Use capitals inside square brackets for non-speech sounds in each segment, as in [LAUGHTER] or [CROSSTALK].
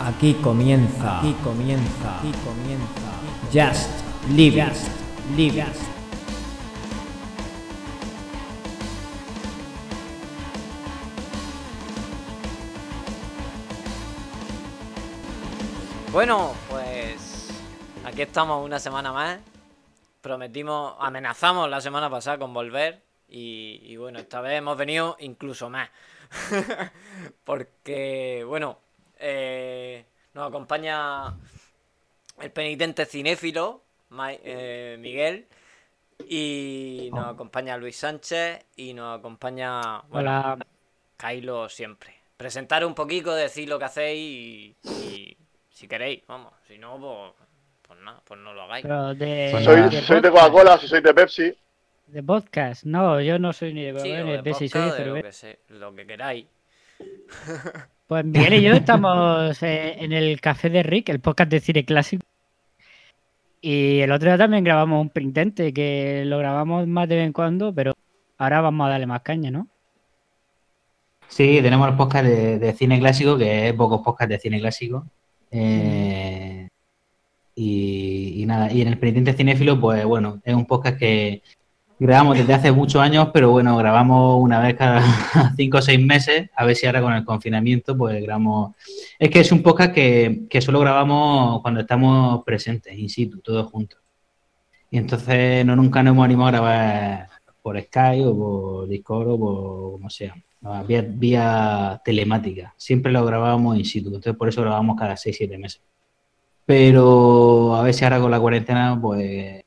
Aquí comienza, aquí comienza, aquí comienza. Just Live, Just Live. Bueno, pues aquí estamos una semana más. Prometimos, amenazamos la semana pasada con volver y, y bueno, esta vez hemos venido incluso más. [LAUGHS] Porque, bueno, eh, nos acompaña el penitente cinéfilo, Ma- eh, Miguel, y nos acompaña Luis Sánchez y nos acompaña, bueno, Hola. Kylo siempre. Presentar un poquito, decir lo que hacéis y, y si queréis, vamos, si no, pues, pues nada, pues no lo hagáis. Pero de, Pues Soy, de soy de podcast, Coca-Cola, si soy de Pepsi. De podcast. No, yo no soy ni de Sí, Coca-Cola o ni de de Pepsi, soy de de lo cerveza. que, sé- lo que queráis. [LAUGHS] Pues Miguel y yo estamos eh, en el Café de Rick, el podcast de cine clásico. Y el otro día también grabamos un printente, que lo grabamos más de vez en cuando, pero ahora vamos a darle más caña, ¿no? Sí, tenemos el podcast de, cine clásico, que es pocos podcasts de cine clásico. Eh, y, y nada, y en el penitente cinéfilo, pues bueno, es un podcast que grabamos desde hace muchos años, pero bueno, grabamos una vez cada [LAUGHS] cinco o seis meses, a ver si ahora con el confinamiento, pues grabamos. Es que es un podcast que, que solo grabamos cuando estamos presentes, in situ, todos juntos. Y entonces no nunca nos hemos animado a grabar por Skype o por Discord o por como sea, vía, vía telemática. Siempre lo grabábamos in situ, entonces por eso grabamos cada 6-7 meses. Pero a ver si ahora con la cuarentena, pues,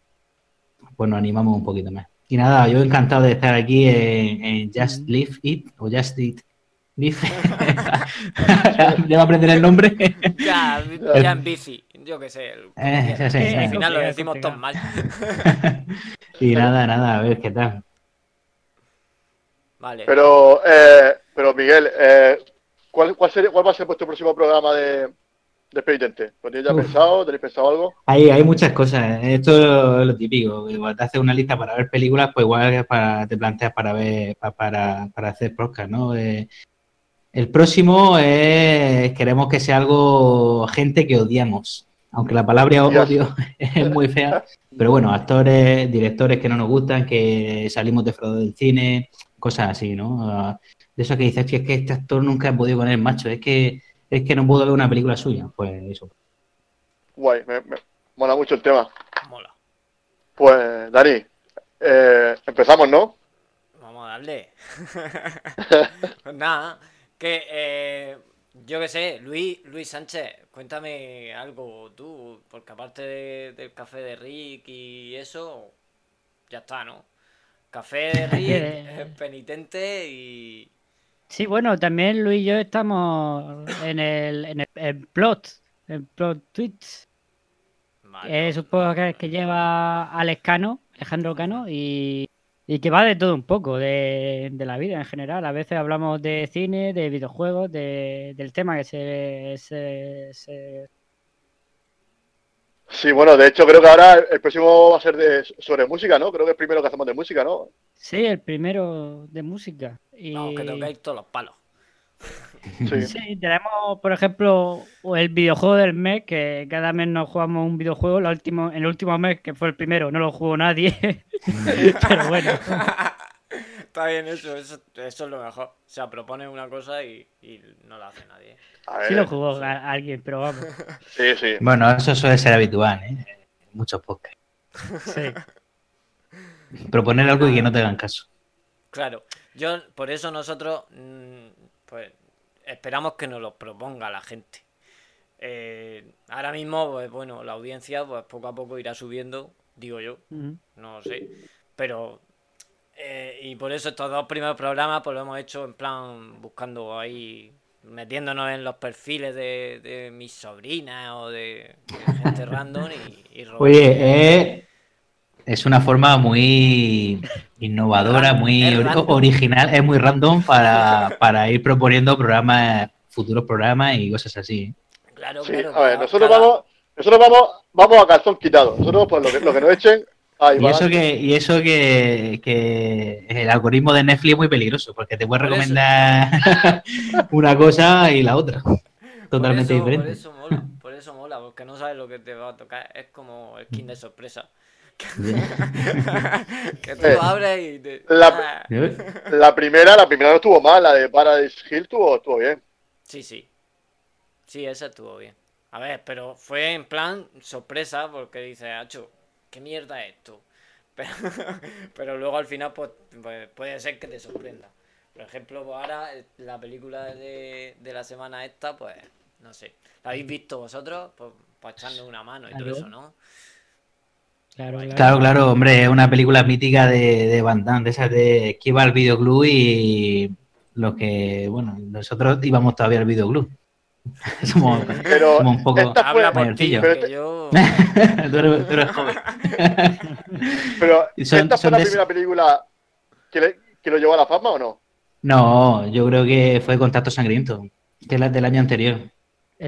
pues nos animamos un poquito más. Y nada, yo encantado de estar aquí en, en Just Live It o Just Eat Live. [LAUGHS] ya va a aprender el nombre. Ya, ya en bici, yo qué sé. el- Eh. Al final lo decimos todos mal. [LAUGHS] y nada, nada, a ver qué tal. Vale. Pero, eh, pero Miguel, eh, ¿cuál, cuál, sería, ¿cuál va a ser vuestro próximo programa de, de penitente? ¿Lo tenéis ya Uf. pensado? ¿Tenéis pensado algo? Hay, hay muchas cosas. ¿eh? Esto es lo típico. Igual te haces una lista para ver películas, pues igual para, te planteas para ver, pa- para, para hacer podcast, ¿no? Eh, el próximo es, queremos que sea algo gente que odiamos. Aunque la palabra odio [LAUGHS] es muy fea. Pero bueno, actores, directores que no nos gustan, que salimos defraudados del cine, cosas así, ¿no? Ah, De eso que dices, "Tío, es que este actor nunca he podido con él, macho. Es que, es que no puedo ver una película suya. Pues eso. Guay, me, me mola mucho el tema. Mola. Pues, Dani, eh, empezamos, ¿no? Vamos a darle. [LAUGHS] pues nada, que eh, yo qué sé, Luis, Luis Sánchez, cuéntame algo tú, porque aparte de- del café de Rick y eso, ya está, ¿no? Café de [LAUGHS] Rick, eh, penitente y... Sí, bueno, también Luis y yo estamos en el, en el, en Plot, en Plot Tweets. Vale, Es un podcast que lleva Alex Cano, Alejandro Cano, y, y que va de todo un poco, de, de la vida en general. A veces hablamos de cine, de videojuegos, de, del tema que se, se- se- Sí, bueno, de hecho creo que ahora el próximo va a ser de, sobre música, ¿no? Creo que es el primero que hacemos de música, ¿no? Sí, el primero de música. Y... Vamos, que toquéis todos los palos. Sí. Sí, tenemos, por ejemplo, el videojuego del mes, que cada mes nos jugamos un videojuego. El último, el último mes, que fue el primero, no lo jugó nadie. [LAUGHS] Pero bueno, [LAUGHS] Está bien eso, eso, eso es lo mejor. O sea, propone una cosa y, y no la hace nadie. A ver, sí lo jugó a- alguien, pero vamos. [LAUGHS] sí, sí. Bueno, eso suele ser habitual, ¿eh? En Muchos podcasts. Sí. Proponer algo y que no te hagan caso. Claro, yo por eso nosotros mm, pues esperamos que nos lo proponga la gente. Eh, ahora mismo, pues bueno, la audiencia pues poco a poco irá subiendo, digo yo, Ujú. no lo sé, pero eh, y por eso estos dos primeros programas pues lo hemos hecho en plan buscando ahí, metiéndonos en los perfiles de, de mis sobrinas o de, de gente random y, y robando. Oye, eh, es una forma muy innovadora, muy Es original, es muy random para, para ir proponiendo programas, futuros programas y cosas así. Claro, Sí, claro, a ver, nosotros cada- vamos, nosotros vamos, vamos a calzón quitado. Nosotros, pues lo que, lo que nos echen, ahí Y va. eso que, y eso que, que el algoritmo de Netflix es muy peligroso, porque te puede recomendar [LAUGHS] una cosa y la otra. totalmente por eso, diferente. Por eso mola, por eso mola, porque no sabes lo que te va a tocar. Es como el skin de sorpresa. [LAUGHS] que tú Eh, abres y te... la- Ah. La primera, la primera no estuvo mal, la de Paradise Hill estuvo, estuvo bien. Sí, sí. Sí, esa estuvo bien. A ver, pero fue en plan sorpresa porque dice, Hacho, ¿qué mierda es esto? [LAUGHS] Pero, pero luego al final pues, pues, puede ser que te sorprenda. Por ejemplo, pues ahora eh, la película de, de la semana esta, pues no sé. ¿La habéis visto vosotros? Pues para echarnos una mano y todo eso, ¿no? Claro, claro. Claro, claro, hombre, es una película mítica de, de Van Damme, de esas de que iba al videoclub y los que, bueno, nosotros íbamos todavía al videoclub. [LAUGHS] somos, Pero somos un poco esta fue, Habla por ti, mayorcillo. Pero que te- yo... [LAUGHS] tú, eres, tú eres joven. [LAUGHS] pero Y son- ¿esta son fue la de- primera película que, le- que lo llevó a la fama o no? No, yo creo que fue Contacto Sangriento, que es la del año anterior.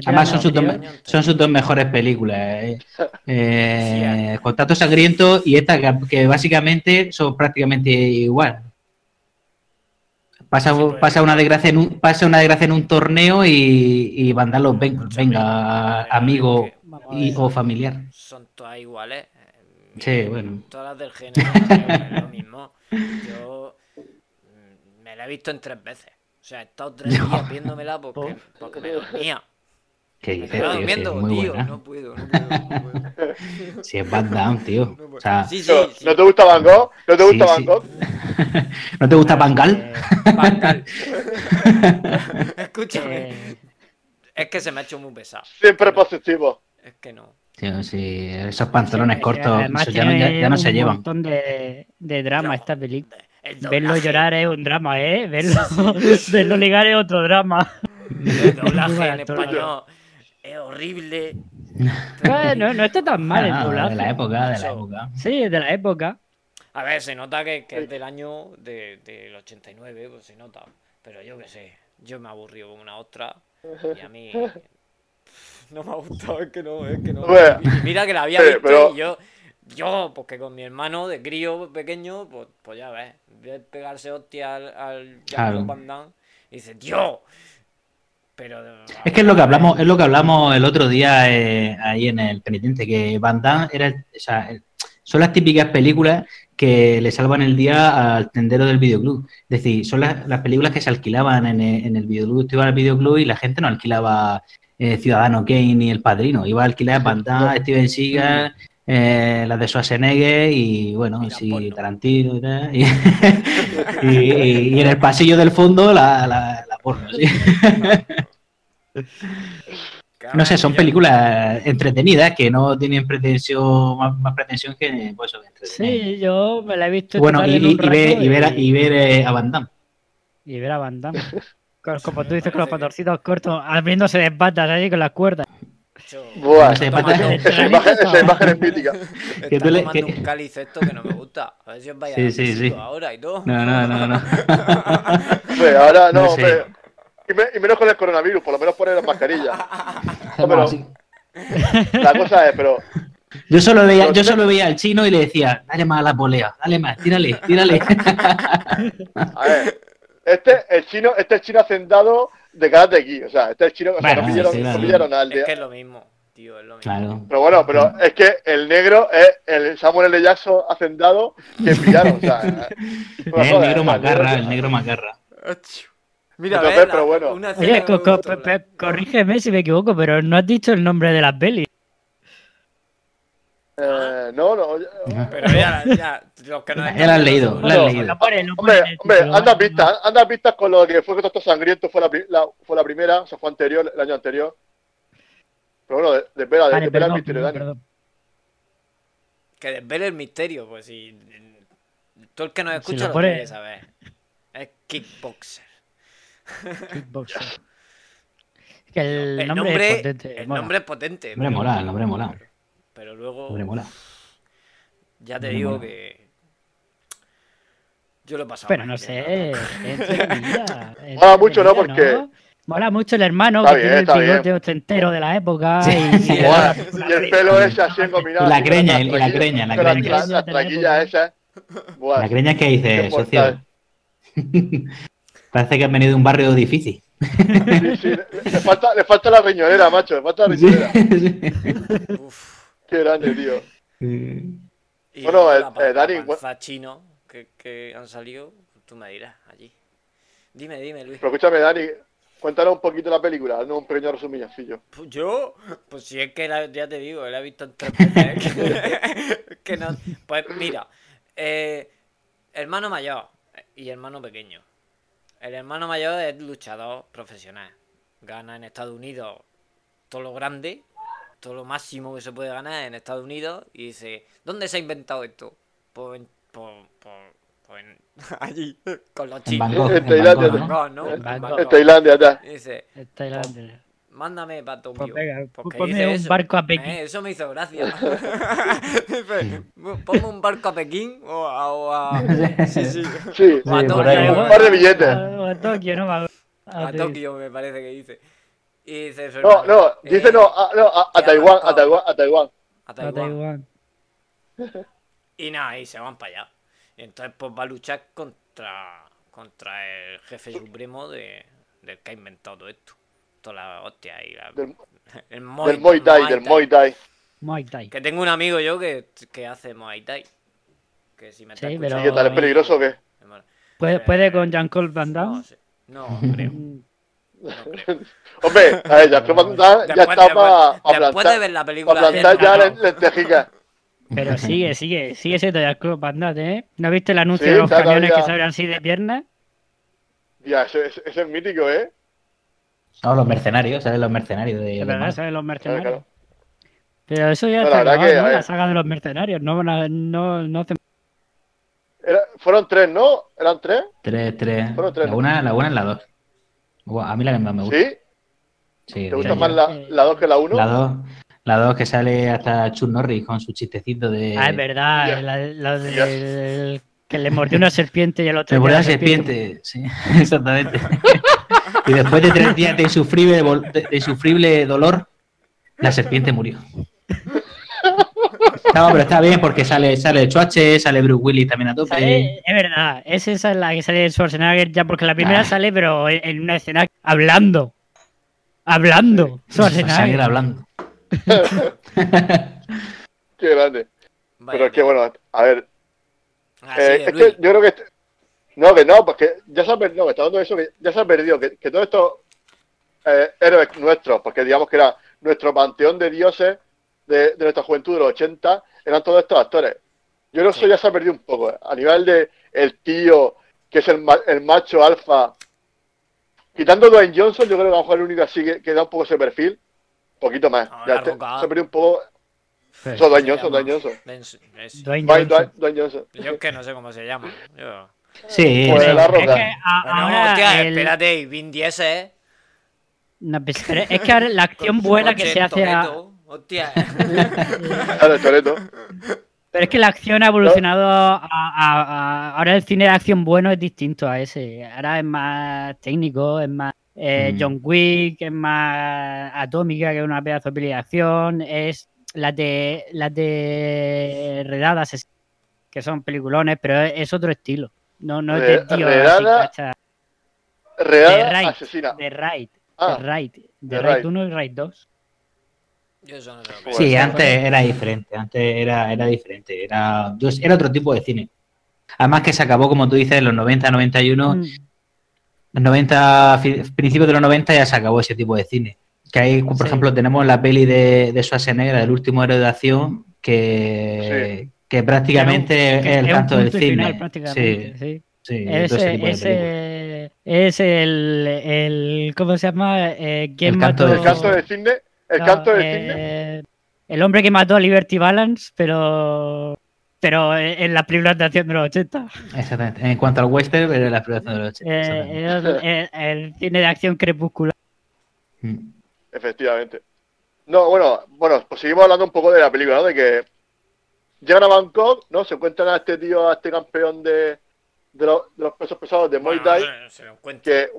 Además, año son sus, dos, son sus dos mejores películas. eh. Eh, Contacto Sangriento y esta, que, que básicamente son prácticamente igual. Pasa, pues. pasa, una desgracia en un, pasa una desgracia en un torneo y, y Escúchame, venga, pero amigo y, o familiar. Son todas iguales. eh, Sí, bueno. Todas las del género es lo mismo. Yo me la he visto en tres veces. O sea, he estado tres [LAUGHS] días viéndomela porque, porque me dormía. ¿Qué Me dices, quedaba tío? Sí, es muy tío. buena. No puedo, no puedo, no puedo. [LAUGHS] Si es Van Damme, tío. O sea, Sí, sí, No, sí. ¿No te gusta Van Gogh? ¿No te Sí, gusta Van sí. Gogh? [LAUGHS] ¿no te gusta Bangal? Eh. [LAUGHS] Escúchame. eh, Es que se me ha hecho muy pesado. Siempre positivo. Es que no. Tío, sí, esos pantalones cortos ya, no, ya- tiene ya no se un llevan. montón de, de drama No, esta película. El Verlo llorar es un drama, ¿eh? Verlo, verlo ligar es otro drama. El doblaje en español es horrible. Bueno, no está tan mal el Ah, doblaje. de la época, de la época. Sí, de la época. A ver, se nota que, que es del año de, del 89, pues se nota. Pero yo qué sé, yo me aburrí con una ostra y a mí [LAUGHS] no me ha gustado, es que no, es que no. Bueno, Y mira que la había sí, visto pero- y yo, yo, porque con mi hermano de crío pequeño, pues, pues ya ves, ve pegarse hostia al, al Claro. Jean-Claude Van Damme y dice, ¡Dios! Pero. Es que es lo que hablamos, es lo que hablamos el otro día eh, ahí en el penitente, que Van Damme era, o sea, el- son las típicas películas que le salvan el día al tendero del videoclub. Es decir, son las, las películas que se alquilaban en el, en el videoclub. Tú ibas al videoclub y la gente no alquilaba eh, Ciudadano Kane ni El Padrino. Iba a alquilar Van Damme, Steven Seagal, eh, las de Schwarzenegger y, bueno, sí. Tarantino y tal. Y, [LAUGHS] y- y- y en el pasillo del fondo la, la, la porno, sí. [LAUGHS] No sé, son películas entretenidas que no tienen pretensión, más, más pretensión que pues. Sí, yo me la he visto. Bueno, y, en un y- y ver, y ver, a- y ver eh, a Van Damme. y ver a Van Damme. [LAUGHS] Con- Como tú dices, con los patorcitos cortos, abriéndose de patas ahí con las cuerdas. Buah, esa, imagen, esa imagen es mítica. que Está tú le- tomando que- un cáliz esto que no me gusta. A ver si os vais a Sí, dar sí, sí. ahora y todo. No, no, no, no. [LAUGHS] [LAUGHS] Hombre, ahora no, No sé. hombre. Y, me- y menos con el coronavirus, por lo menos poner las mascarillas. [LAUGHS] No, pero la cosa es, pero Yo solo veía, yo solo veía al chino y le decía, dale más a la polea, dale más, tírale, tírale. [LAUGHS] A ver, este, el chino, este es chino hacendado de Karate Kid, o sea, este es chino, o sea, Bueno, no pillaron, sí, claro. no pillaron al Es de- que es lo mismo, tío, es lo mismo. Claro. Pero bueno, pero es que el negro es el Samuel L. Jackson hacendado que pillaron, o sea, [LAUGHS] no el negro macarra, el negro macarra. Mira, la- pero bueno. una Oye, que co- co- corrígeme si me equivoco, pero no has dicho el nombre de la peli. eh, no, no, ya- [LAUGHS] Pero ya, ya, los que no Ya la has leído, la No, leído. Lo lo Hombre, hombre, anda pistas, anda pistas con lo que fue Contacto Sangriento, fue la, fue la primera, o sea, fue anterior, el año anterior. Pero bueno, de, de Vale, el misterio de perdón, Dani. perdón. Que desvele el misterio, pues si. Todo el que nos Si escucha lo lo, que saber. Es kickboxer. Kickboxer. Es [LAUGHS] que el, El nombre, nombre, es potente. el mola. nombre es potente. Mola, el nombre mola. Pero luego, Hombre, mola. ya te digo mola. que. Yo lo he pasado. Pero no sé, entretenida, es [LAUGHS] Mola mucho, ¿no? Porque- Mola mucho el hermano Está que bien, tiene el bigote ostentero de la época. Sí. y, Sí, y Buah, la- [LAUGHS] y el pelo ese así engominado. La y la la las greña. tra- Las traquillas esas. Buah, La creña que dice, socio. Parece que han venido de un barrio difícil. Sí, sí, le, le falta, le falta la riñonera, macho, le falta la riñonera. sí. Uf. Qué grande, tío. Y Bueno, eh, la pa- eh, Dani, panza chino que, que han salido, tú me dirás allí. Dime, dime, Luis. Pero escúchame, Dani, cuéntanos un poquito la película, haznos un pequeño resumillo. Pues yo, pues si es que la- ya te digo, la he visto en tres veces. que, [LAUGHS] que no, pues mira, eh, hermano mayor y hermano pequeño. El hermano mayor es luchador profesional. Gana en Estados Unidos todo lo grande, todo lo máximo que se puede ganar en Estados Unidos. Y dice, ¿dónde se ha inventado esto? Pues, en- pues, pues- pues en- [LAUGHS] allí, con los En chinos. Bangkok, En en Tailandia, Bangkok, ¿no? En En Bangkok. En Tailandia, ya. Dice, Es Tailandia. Mándame para Tokio. Pues venga, Porque ponme dice un eso. barco a Pekín. Eh, eso me hizo gracia. Dice, [LAUGHS] ponme un barco a Pekín o a. o a- [LAUGHS] Sí, sí. Sí, O a Sí, por Tokio, un par de billetes. A, a Tokio, no me acuerdo. A Ah, sí. Tokio, me parece que dice. Y dice No, no, dice eh, no, a, no, a, Taiwán, a Taiwán, a Taiwán. A A Taiwán. Taiwán. Y nada, y se van para allá. Y entonces, pues va a luchar contra, contra el jefe supremo de, del que ha inventado todo esto. Toda la hostia y la. Del, [LAUGHS] el Muay, del Muay Thai, del Muay Thai. Muay Thai. Que tengo un amigo yo que, que hace Muay Thai. Que si me está Sí, ¿Y pero- escuchando, qué tal? ¿Es peligroso o qué? ¿Puede, puede con Jean-Claude Van No, Damme? sé. no creo. Mm, No [LAUGHS] creo. Hombre, a ver, ya, Jean-Claude Van Damme ya Después, está después- para después de ver plantar, la película plantar de ya Rambo, le- lentejitas. Pero [LAUGHS] sigue, sigue, sigue siendo Jean-Claude Van Damme, ¿eh? ¿No viste el anuncio Sí, de los camiones todavía. que se abren así de piernas? Ya, ese, ese- ese es mítico, ¿eh? No, los mercenarios, ¿sabes? Los mercenarios de. De de verdad, Marvel. ¿sabes? Los Claro, mercenarios. claro. Pero eso ya No, está la acabado, que, ¿no? La saga de los mercenarios. No, no, no hacen- Era- fueron tres, ¿no? ¿Eran tres? Tres, tres. Fueron tres. La una, la una es la dos. Buah, A mí la que más me gusta. ¿Sí? Sí, ¿Te gusta más la, la dos que la uno? La dos. La dos que sale hasta Chuck Norris con su chistecito de. Ah, es verdad. ya. La, la del- Ya. que le mordió una serpiente y el otro. Se que murió era la serpiente, sí, [LAUGHS] exactamente. [LAUGHS] y después de tres días de insufrible, de, de insufrible dolor, la serpiente murió. No, pero está bien porque sale, sale Chuache, sale Bruce Willis también a tope. Sale- es verdad, es esa es la que sale de Schwarzenegger ya, porque la primera Ah. sale, pero en, una escena hablando. Hablando. Schwarzenegger Schwarzenegger. hablando. [LAUGHS] Qué grande. Vaya, Pero es que bueno, a ver, así eh, es que yo creo que... No, que no, porque ya se ha perdido, no, que está hablando de eso, que ya se ha perdido, que, que todos estos eh, héroes nuestros, porque digamos que era nuestro panteón de dioses de, de nuestra juventud de los 80, eran todos estos actores. Yo creo que eso ya se ha perdido un poco, eh, a nivel de el tío, que es el, ma- el macho alfa. Quitando Dwayne Johnson, yo creo que a lo mejor es el único así que, que da un poco ese perfil, poquito más. Ah, Ya te- se ha perdido un poco... Eso, Dwayne Johnson, Dwayne Johnson. Dwayne-. Dwayne-. Yo es que no sé cómo se llama. Yo... Sí, Pues sí. la Es roca. que a- Bueno, ahora hostia, el- espérate, y Vin Diesel. no, pues, pero es que ahora la acción buena que se hace a- Hostia. [LAUGHS] Pero es que la acción ha evolucionado a, a- a- ahora el cine de acción bueno es distinto a ese. Ahora es más técnico, es más eh, Mm. John Wick, es más atómica, que es una pedazo de peli de acción, es las de las de Redadas, es- que son peliculones, pero es, es otro estilo. No, no es de Re- tío Redada- así, cacha, Real Raid. asesina. de Raid, Ah, de Raid, de de Raid Raid. 1 y Raid 2. Yo eso no sé lo que Pues, Sí, antes era diferente, antes era, era diferente, era, era otro tipo de cine. Además que se acabó, como tú dices, en los 90, 91, Mm, los 90, fi- principios de los 90 ya se acabó ese tipo de cine. Que ahí, por Sí. ejemplo, tenemos la peli de, de Schwarzenegger, el último héroe de acción, que, que prácticamente que es el canto del cine. final, prácticamente, Sí, sí. sí, ese Ese, es el, el. ¿Cómo se llama? Eh, ¿Quién El canto mató? del El canto del cine. El No, canto del eh, cine. El hombre que mató a Liberty Balance, pero. Pero en las películas de acción de los 80. Exactamente. En cuanto al western, era la exploración de los 80. Eh, el, el- el cine de acción crepuscular. Mm. Efectivamente. No, bueno, bueno, pues seguimos hablando un poco de la película, ¿no? De que llegan a Bangkok, ¿no? Se encuentran a este tío, a este campeón de, de, los, de los pesos pesados de Muay Thai, se, lo que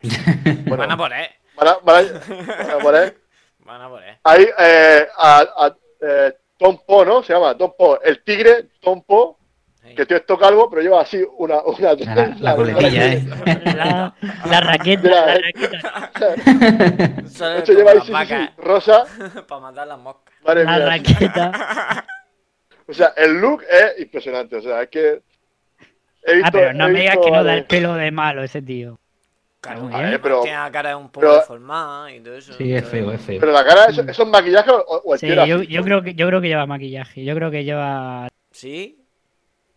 [LAUGHS] bueno, Van a por él. van a, van a- van a [LAUGHS] Van a por él. ahí eh, a, a, eh, Tom Po, ¿no? Se llama Tom Po, el tigre Tom Po, Sí. que tío es todo calvo, pero lleva así una... una La, [LAUGHS] la coletilla, ¿eh? La, la raqueta, la raqueta, Esto con lleva ahí sí, sí, vacas sí, rosa, para matar las moscas. madre la mía. raqueta. O sea, el look es impresionante, o sea, es que... He visto, Ah, pero no he me digas visto que no da el pelo de malo ese tío. Claro, bien. Pero- tiene la cara un poco pero- deformada y todo eso. Sí, es feo, es feo. Pero la cara, ¿eso, eso es maquillaje o, o el Sí, yo, así? yo creo que yo creo que lleva maquillaje. Yo creo que lleva. Sí,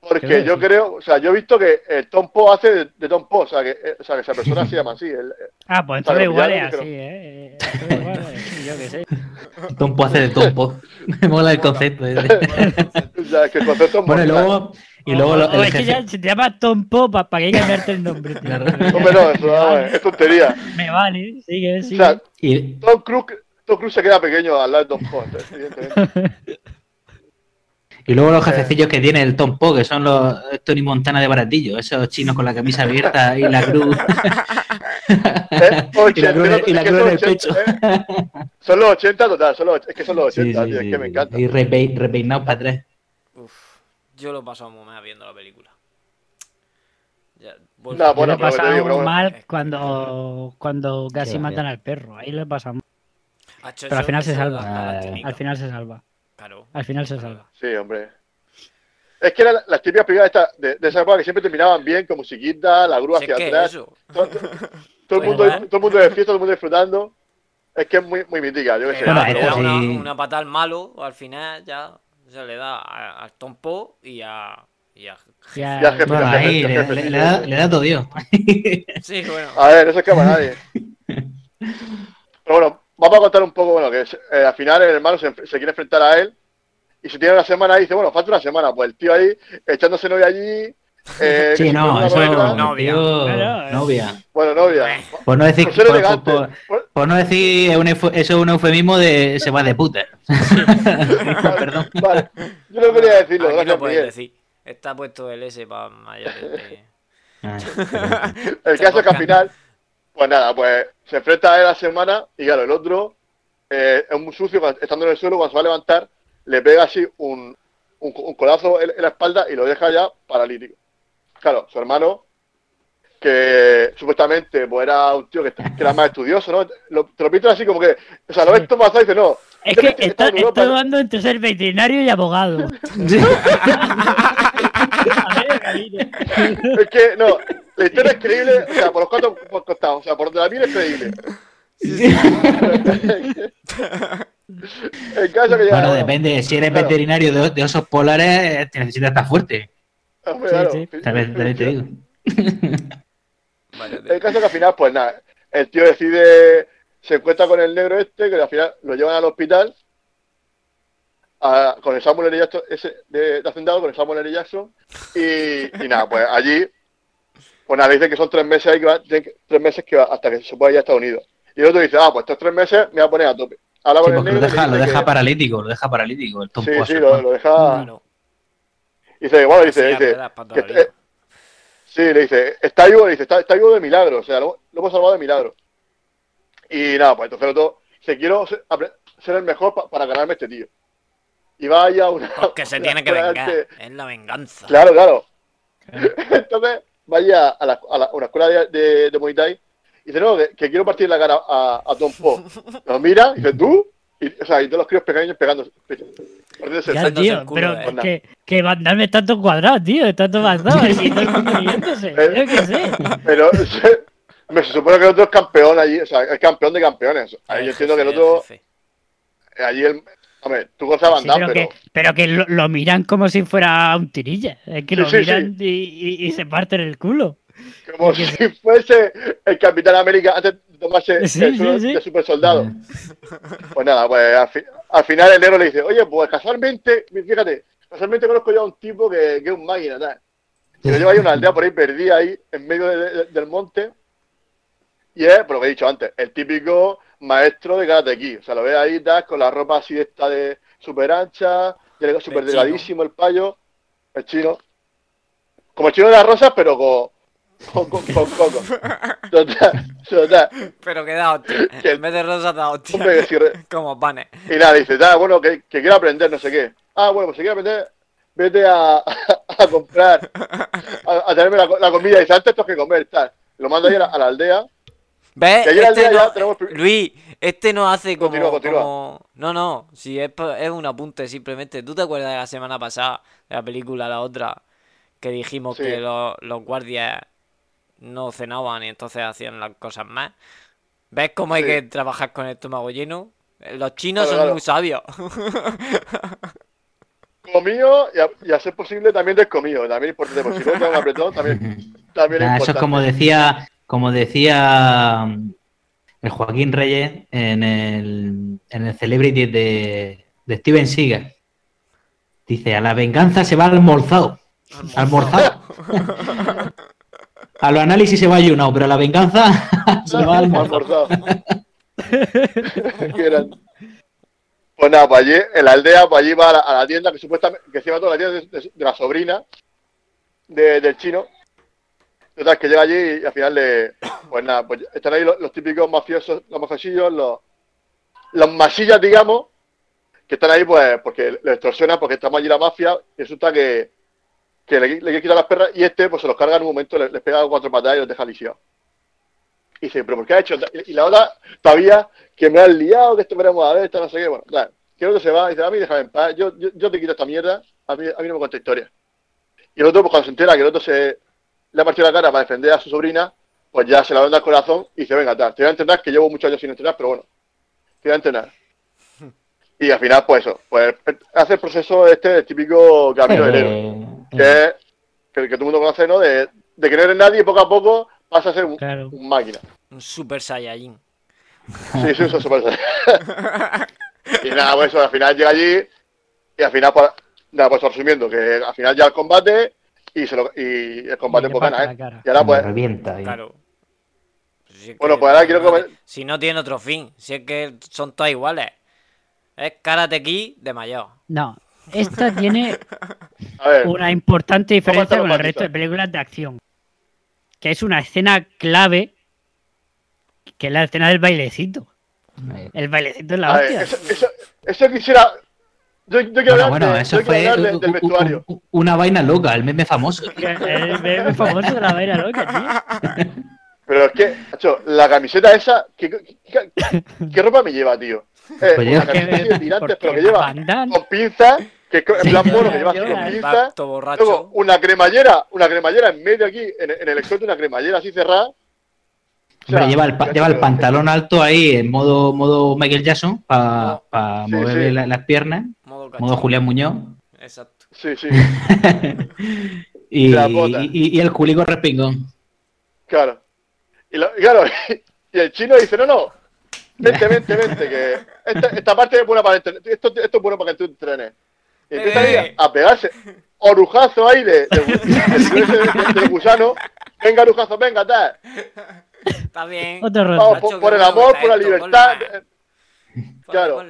Porque creo que yo creo, o sea, yo he visto que el Tom Poe hace de, de Tom Poe, o sea, que, eh, o sea, que esa persona se llama así. el- eh, Ah, pues entonces igual es así, ¿eh? Igual es así, yo qué sé. [LAUGHS] Tompo hace de tompo. Me mola el concepto. [LAUGHS] ese. o sea, que el concepto es Bueno, y luego, y luego lo- O el es que jefe. ya, si te llamas Tom Pop, ¿para qué que cambiarte el nombre? tío? Claro. [LAUGHS] Hombre, no, eso vamos, es tontería. Me vale, sigue, O sigue. sea, Y, Tom Cruise, Tom Cruise se queda pequeño al lado de Tom Poe, entonces, evidentemente. Y luego los jefecillos que tiene el Tompo, que son los Tony Montana de baratillo, esos chinos con la camisa abierta y la cruz. [LAUGHS] [LAUGHS] Eh, Y la cruz en- y la cruz en el 80, eh. Son los 80 total, son los, es que son los Sí, 80, sí, tío, sí, es que me encanta. Y repei- repeinados para atrás. Uf, yo lo he pasado muy mal viendo la película. Ya, No, Yo bueno, lo he pasado digo, bueno. mal cuando, cuando casi matan al perro. Ahí lo he pasado mal. Pero al final se salva. Al final se salva. Claro. Al final se salva. Sí, hombre. Es que eran las típicas películas esta- de, de esa época que siempre terminaban bien, con musiquita, la grúa es hacia que atrás. eso. [LAUGHS] Todo, todo el mundo, igual. todo el mundo de fiesta, todo el mundo disfrutando. Es que es muy, muy mítica, yo qué sé. Bueno, bueno. una, una patada al malo, al final ya se le da a- al Tompo y a. Y a Ya, Ya, jefe, Bueno, jefe, ahí jefe, le, da, sí. le da todo Dios. Sí, bueno. A ver, no se escapa nadie. [LAUGHS] Pero bueno, vamos a contar un poco, bueno, que es, eh, al final el hermano se, se quiere enfrentar a él y si tiene una semana y dice, bueno, falta una semana, pues el tío ahí echándose novia allí. [LAUGHS] eh, Sí, no, eso otra. Novia. tío, Claro, eh. novia. Bueno, novia. Por no decir, Por ser por, por- no decir eso es un eufemismo de se va de puta. [LAUGHS] [LAUGHS] Perdón. Vale, yo no quería decirlo, Aquí no puedes decir. Está puesto el S para mayores de. Ah, El Se caso es que al final, pues nada, pues se enfrenta a él la semana y claro, el otro eh, es muy sucio, estando en el suelo, cuando se va a levantar, le pega así un, un, un colazo en, en la espalda y lo deja ya paralítico. Claro, su hermano, que supuestamente pues era un tío que, que era más estudioso, ¿no? Lo, te lo pintan así como que, o sea, lo ves todo pasado y dices, no. Es este que está, está dudando entre ser veterinario y abogado. [LAUGHS] [LAUGHS] Es que, no, la historia es creíble, o sea, por los cuatro por costados, o sea, por donde la mira es creíble. [LAUGHS] El caso que ya. Bueno, depende. Si eres Claro. veterinario de, de osos polares, te necesitas estar fuerte. Hombre, Sí, claro. sí. También, también te digo. El caso que al final, pues nada, el tío decide, se encuentra con el negro este, que al final lo llevan al hospital, a- con el Samuel L. Jackson, ese de, de Hacendado, con el Samuel L. Jackson, y, y nada, pues allí, pues nada, le dicen que son tres meses, ahí que va- tres meses que va, hasta que se pueda ir a Estados Unidos. Y el otro dice, ah, pues estos tres meses me voy a poner a tope. Habla Sí, con el porque lo deja, lo deja que- paralítico, lo deja paralítico. El Tom Sí, sí, lo, lo deja... Claro. Dice, bueno, dice, dice, que- eh, sí, le dice, está vivo, le dice, está, está vivo de milagro, o sea, lo, lo hemos salvado de milagro. Y nada, pues entonces el otro, se quiero ser, el mejor pa- para ganarme este tío. Y va allá a una... Porque se una tiene que vengar. de- Es la venganza. Claro, claro. [LAUGHS] Entonces, vaya a, la, a la- una escuela de, de, de Muay Thai y dice, no, que, que quiero partir la cara a, a Tom Poe. [LAUGHS] Lo mira y dice, ¿tú? Y, o sea, y todos los críos pequeños el Ya, tío, culo, pero eh. es que, que Van Damme está todo cuadrado, tío. Está todo basado. Y todo el mundo [LAUGHS] riéndose. Eh. Yo qué sé. Pero se, me se supone que el otro es campeón allí, o sea, es campeón de campeones. Ahí yo entiendo que el otro, jefe. allí el, hombre, tú Van Sí, pero, pero, que, pero que lo, lo miran como si fuera un tirilla. Es que Sí, lo sí, miran y, y- y se parten el culo. como si fuese el Capitán América antes de tomarse Sí, el sí, suelo sí. de super soldado. [LAUGHS] Pues nada, pues al, fi- al final el negro le dice, oye, pues casualmente, fíjate, casualmente conozco yo a un tipo que, que es un máquina, tal. Y lo lleva ahí a una aldea por ahí perdida ahí, en medio de- de- del monte. Y es, por lo que he dicho antes, el típico maestro de Karate Kid. O sea, lo ves ahí, tal, con la ropa así esta de súper ancha, súper delgadísimo el payo, el chino. Como el chino de las rosas, pero con, con, con, con coco. [LAUGHS] Total, total. Pero que da hostia. Que- En vez de rosa da hostia. Hombre, si re- [LAUGHS] Como panes. Y nada, dice, "Ah, bueno, que, que quiero aprender, no sé qué. Ah, bueno, pues si quieres aprender, vete a, a [LAUGHS] a comprar, a, a traerme la, la comida. Y antes tengo que comer, tal. Lo mando ahí a la, a la aldea. ¿Ves? Este no- tenemos Luis, este no hace como, Continúa, continúa. como- No, no, si es, es un apunte simplemente. ¿Tú te acuerdas de la semana pasada, de la película, la otra, que dijimos Sí. que los, los guardias no cenaban y entonces hacían las cosas más? ¿Ves cómo hay Sí. que trabajar con el estómago lleno? Eh, Los chinos Claro, son claro. muy sabios. [LAUGHS] Comido y a, y a ser posible también descomido. También es importante, porque si no te da un apretón, también, también Nah, es [LAUGHS] eso es importante. como decía, como decía mm, el Joaquín Reyes en el, en el Celebrity de, de Steven Seagal. Dice, a la venganza se va almorzado. Almorzado. [LAUGHS] a los análisis se va ayunado, pero a la venganza [LAUGHS] se va almorzado. [LAUGHS] Pues nada, pues allí, en la aldea, pues allí va a la, a la tienda, que supuestamente, que se llama toda la tienda de, de- de la sobrina de- del chino. Que llega allí y al final le, pues nada, pues están ahí los, típicos mafiosos, los mafiosillos, los, los masillas, digamos, que están ahí pues porque le extorsionan, porque estamos allí la mafia, y resulta que, que le, le quiere quitar las perras y este pues se los carga en un momento, le- les, pega cuatro patadas y los deja lisiados. Y dice, ¿pero por qué ha hecho? Y la otra todavía que me han liado, que esto veremos a ver, esto no sé qué. Bueno, claro, que el otro se va y dice, a mí déjame en paz, yo, yo, yo te quito esta mierda, a mí, a mí no me cuenta historia. Y el otro, pues cuando se entera que el otro se le ha partido la cara para defender a su sobrina, pues ya se la venda al corazón y dice, venga, tal, te voy a entrenar, que llevo muchos años sin entrenar, pero bueno, te voy a entrenar. [LAUGHS] Y al final, pues eso, pues hace el proceso este, el típico camino del héroe Eh, que es que, que todo el mundo conoce, ¿no? De, de que no eres nadie y poco a poco pasa a ser un, Claro. un máquina. Un super saiyajin. Sí, sí, eso es súper Y nada, pues eso, al final llega allí y al final, pues, nada, pues resumiendo, que al final ya el combate y, se lo, y el combate Y pues gana, ¿eh? Y ahora pues, revienta. Claro. Si es Bueno, que pues ahora quiero ti- Si no tiene otro fin, si es que son todas iguales. Es Karate Kid de mayor. No, esta tiene [LAUGHS] a ver, una importante diferencia con el resto de películas de acción. Que es una escena clave, que es la escena del bailecito. El bailecito es la a ver, hostia. eso, eso, eso quisiera... Yo, yo quiero Bueno, hablar, bueno, eso yo fue hablar de- u- del u- vestuario. u- una vaina loca, el meme famoso. [LAUGHS] El meme famoso de la vaina loca, tío. [LAUGHS] Pero es que, macho, la camiseta esa, ¿qué, qué, qué- qué ropa me lleva, tío? [LAUGHS] Eh, Pues una lleva- camiseta de tirantes, pero que lleva con pinzas, que es en plan mono, que lleva así con pinzas. Luego, borracho. una cremallera, una cremallera en medio aquí, en, en el exote, una cremallera así cerrada. O sea, Hombre, lleva el, pa- lleva pantalón alto ahí en modo, modo Michael Jackson para Sí, sí. la- las piernas, Modo modo. Julián Muñoz. Exacto. Sí, sí, [LAUGHS] y, La bota. y- y el culico respingón. claro. Y, lo- claro, [LAUGHS] y el chino dice, no, no, vente, vente, vente, que esta, esta parte es buena para entrenar, esto, esto es bueno para que tú entrenes. Y empieza ahí Eh. a, pegarse orujazo ahí de, de, de- de- de- de gusano. Venga, orujazo, venga, tal. Está bien. Otro Vamos, por, por el amor, por la libertad. claro.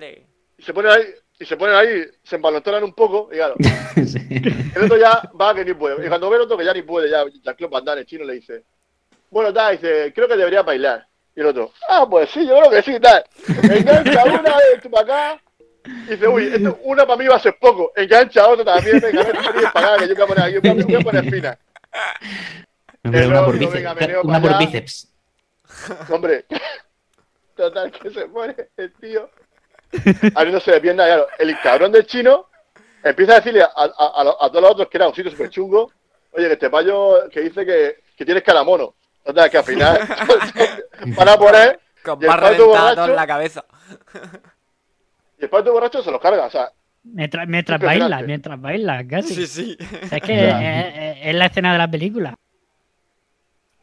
Y se ponen ahí, y se ponen ahí, se embalontonan un poco, y claro. [LAUGHS] Sí. El otro ya va que ni puede. Y cuando ve el otro que ya ni puede, ya Jean-Claude Van Damme, el chino, le dice, bueno, tal, dice, creo que debería bailar. Y el otro, ah, pues sí, yo creo que sí, tal. Engancha una vez tú para acá. Y dice, uy, esto, una para mí va a ser poco. Engancha otra también, venga, tienes para acá, que yo voy a poner aquí, a, voy a poner [LAUGHS] fina. Hombre, una por bíceps. venga, una por bíceps. Total, [LAUGHS] Total, que se pone el tío [LAUGHS] abriéndose de pierna. Claro, el cabrón del chino empieza a decirle a, a, a, los- a todos los otros que era un sitio súper chungo, oye, que este payo que dice que, que tienes cara mono. Total, que al final [LAUGHS] van a poner Con y el más pato reventado borracho, en la cabeza. y el pato borracho se los carga. O sea, Mientras, mientras baila, mientras baila, casi. Sí, sí. O sea, es que es, es- es la escena de la película.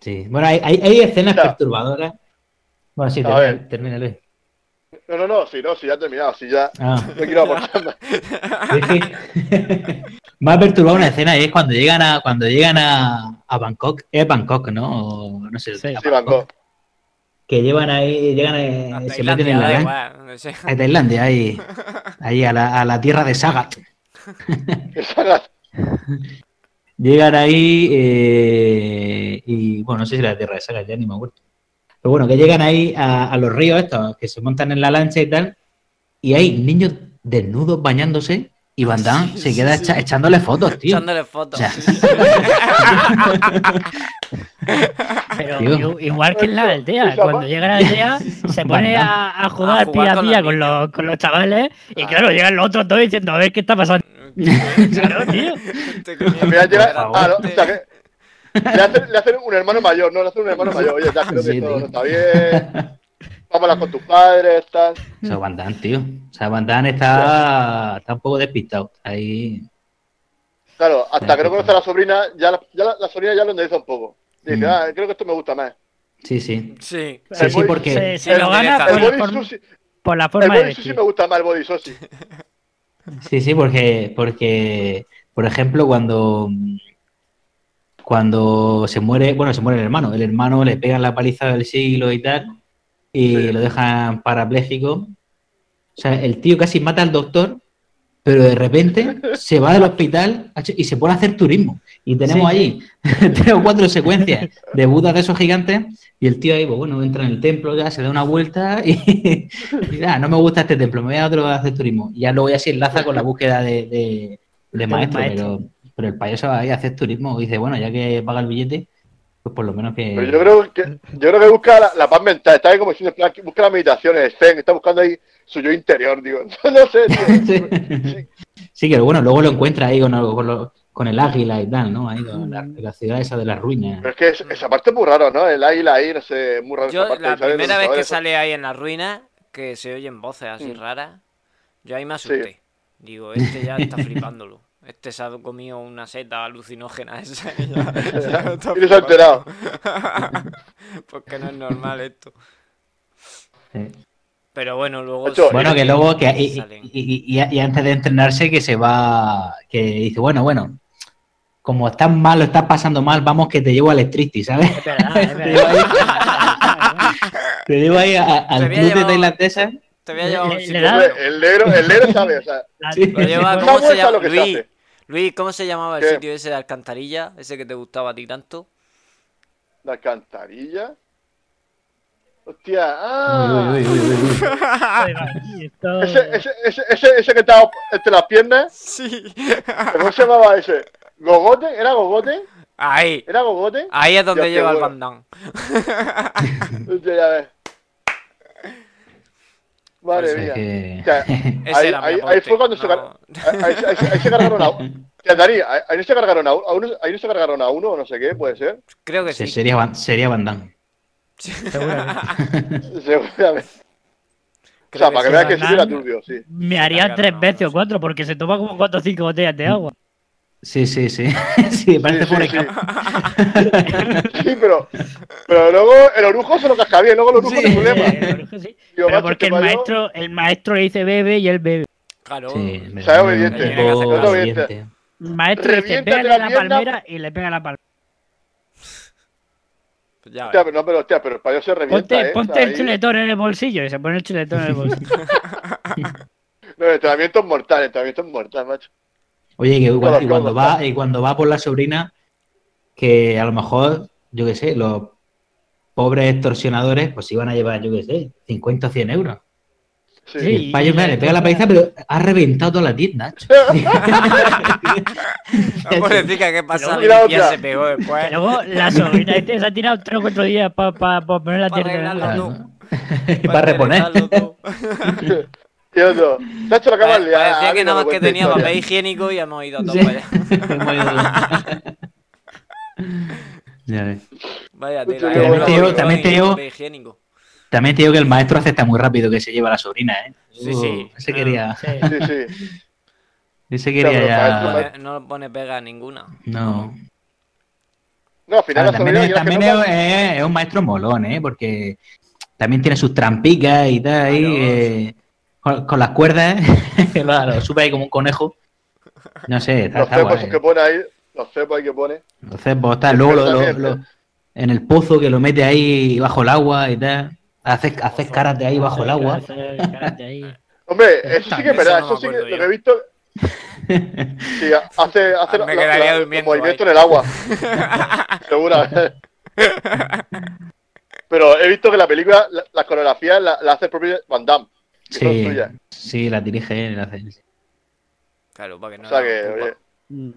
Sí. Bueno, hay, hay, hay escenas perturbadoras. Bueno, sí, A termina, ver. termina, Luis. No, no, no, si no, si ya he terminado, si ya Ah. no quiero aportar más. [LAUGHS] Es que [LAUGHS] me ha perturbado una escena y es cuando llegan a cuando llegan a, a Bangkok, es Bangkok, ¿no? O no sé, Sí. Sí, Bangkok. que llevan ahí, llegan eh, A se meten en Tailandia, la da lan- igual, no sé. a Tailandia, ahí, [LAUGHS] ahí a la, a la tierra de Sagat. Llegan ahí eh, y bueno, no sé si la tierra de Sagat, ya ni me acuerdo. Pero bueno, que llegan ahí a, a los ríos estos, que se montan en la lancha y tal, y hay niños desnudos bañándose Y Van Damme se queda echa- echándole fotos, tío. Echándole fotos. O sea, [LAUGHS] Pero Tío. igual que en la aldea, cuando llega a la aldea se pone a, a jugar jugar pilla a los con los, con los chavales y claro, llegan los otros dos diciendo a ver qué está pasando. [LAUGHS] [LAUGHS] Claro, tío. Este le, hacen, le hacen un hermano mayor, ¿no? Le hacen un hermano mayor. Oye, ya creo que Sí, todo no está bien. Vámonos con tus padres, tal. Eso es Van Damme, tío. O sea, Van Damme está, está un poco despistado. Ahí. Claro, hasta que no conoce a la sobrina, ya la, ya la, la sobrina ya lo enderiza un poco. Dice, Mm. ah, creo que esto me gusta más. Sí, sí. Sí. Sí, sí, body- porque. Se, se El lo gana por El la, body forma, sushi, por la el forma de body sushi me gusta más, el body sushi. Sí, sí, porque, porque, por ejemplo, cuando, cuando se muere, bueno, se muere el hermano, el hermano le pegan la paliza del siglo y tal, y Sí. lo dejan parapléjico. O sea, el tío casi mata al doctor, pero de repente se va del hospital y se pone a hacer turismo. Y tenemos Sí. allí tres o cuatro secuencias de budas de esos gigantes, y el tío ahí, pues bueno, entra en el templo, ya se da una vuelta y, [LAUGHS] y, "Ah, no me gusta este templo, me voy a otro a hacer turismo. Y ya luego ya se enlaza con la búsqueda de, de, de maestro, maestro. Pero, pero el payaso va ahí a hacer turismo y dice, bueno, ya que paga el billete, pues por lo menos que... Pero yo creo que, yo creo que busca la, la paz mental. Está ahí como que busca la meditación, el zen, está buscando ahí su yo interior, digo. [LAUGHS] No sé, tío. [LAUGHS] sí. Sí, que bueno, luego lo encuentra ahí con, el- con, lo- con el águila y tal, ¿no? Ahí con la, la ciudad esa de las ruinas. Pero es que es- esa parte es muy raro, ¿no? El águila ahí, no sé, muy raro Yo, esa parte. la primera vez que sale ahí en las ruinas, que se oyen voces así Mm. raras, yo ahí me asusté. Digo, este ya está flipándolo. Este se ha comido una seta alucinógena [LAUGHS] esa. y [LAUGHS] ya- ya lo está Y no se ha enterado. flipando. [LAUGHS] Porque no es normal esto. Sí. Pero bueno, luego... Bueno, que luego, que, y, y- y- y- y antes de entrenarse, que se va, que dice, bueno, bueno, como estás mal, lo estás pasando mal, vamos que te llevo al Electricity, ¿sabes? Es verdad, es Te llevo ahí, verdad. te llevo ahí a- a- al club de tailandesa. Te voy a llevar un sitio el negro, el negro sabe, o sea, Sí. Lo lleva- ¿Cómo se vuelta a llama? lo que se Luis, hace. Luis, ¿cómo se llamaba el ¿Qué? sitio ese de Alcantarilla? Ese que te gustaba a ti tanto. la alcantarilla. Hostia, ah. Uy, uy, uy, [LAUGHS] Ese, ese, ese, ese, ese que estaba entre las piernas, Sí. ¿cómo se llamaba ese? ¿Gogote? ¿Era Gogote? Ahí. ¿Era Gogote? Ahí es donde Dios, lleva el. [LAUGHS] Hostia, ya ves. Madre mía. que- O sea, [LAUGHS] Ese ahí, era mi ahí, ahí aporte, fue cuando se, no- car- ahí, ahí- ahí- ahí se cargaron a uno. [LAUGHS] Dani, ahí, no se cargaron a uno, ahí no se cargaron a uno, o no sé qué, puede ser. Creo que sí. sería, Van- sería Van Damme. [LAUGHS] seguramente. Seguramente. O sea, para que sí, veas que sí era turbio, sí. Me haría tres veces o cuatro porque se toma como cuatro o cinco botellas de agua. Sí, sí, [LAUGHS] sí. Sí, parece Sí, sí, Forrest [LAUGHS] sí. Sí, pero, pero luego el orujo se lo casca bien, luego el orujo problemas. Eh, creo que sí. Digo, Pero porque el maestro, el maestro le dice bebe y él bebe. Claro. Sí, Sea obediente. El maestro le dice pégale la palmera y le pega la palmera. Pues ya Hostia, pero no, pero hostia, pero el payo se revienta, Ponte, ¿eh? ponte el ahí- chuletón en el bolsillo y se pone el chuletón en el bolsillo. [LAUGHS] No, el entrenamiento es mortal, el entrenamiento es mortal, macho. Oye, que cuando, y cuando va, y cuando va por la sobrina, que a lo mejor, yo qué sé, los pobres extorsionadores, pues iban a llevar, yo qué sé, 50 o 100 euros. Sí. Sí. el payo, claro, le pega la paliza, pero ha reventado toda la tienda, macho. La [LAUGHS] pobrecita, ¿qué pasa? Otra. se pegó después. Y luego la sobrina este se ha tirado tres o cuatro días para poner la Pa' en arreglarlo la- todo. Claro, [LAUGHS] ¿no? Para reponer. [LAUGHS] Y otro, te ha hecho la liada. Parecía a que no nada más que tenía papel higiénico y hemos ido todos Sí. para [LAUGHS] allá. Hemos ido- [LAUGHS] Ya ves. Vaya ¿eh? También te digo- también te Y digo- papel higiénico. También te digo que el maestro acepta muy rápido que se lleva a la sobrina, ¿eh? Sí, sí. Ese Ah. quería, Sí. Sí, [LAUGHS] ese quería ya... Pone- No pone pega ninguna. No. No, al final Claro, la también sobrina es, también no- es, es- un maestro molón, ¿eh? Porque también tiene sus trampicas y tal, eh, con, con las cuerdas, ¿eh? [LAUGHS] lo sube ahí como un conejo. No sé, está, Los está cepos guay. que pone ahí, los cepos ahí que pone. Entonces, pues está, luego lo- lo- También, lo- ¿eh? en el pozo que lo mete ahí bajo el agua y tal. Haces, haces karate ahí bajo el agua. [LAUGHS] Hombre, eso sí que es Eso verdad, no eso sí que lo que he visto. [LAUGHS] Sí, hace, hace me quedaría los durmiendo movimientos ahí. en el agua. Segura. Pero he visto que la película, la, la coreografía la, la hace el propio Van Damme. Sí, sí, la dirige él. la. Claro, para que no O sea le que, hagan culpa. oye, Mm.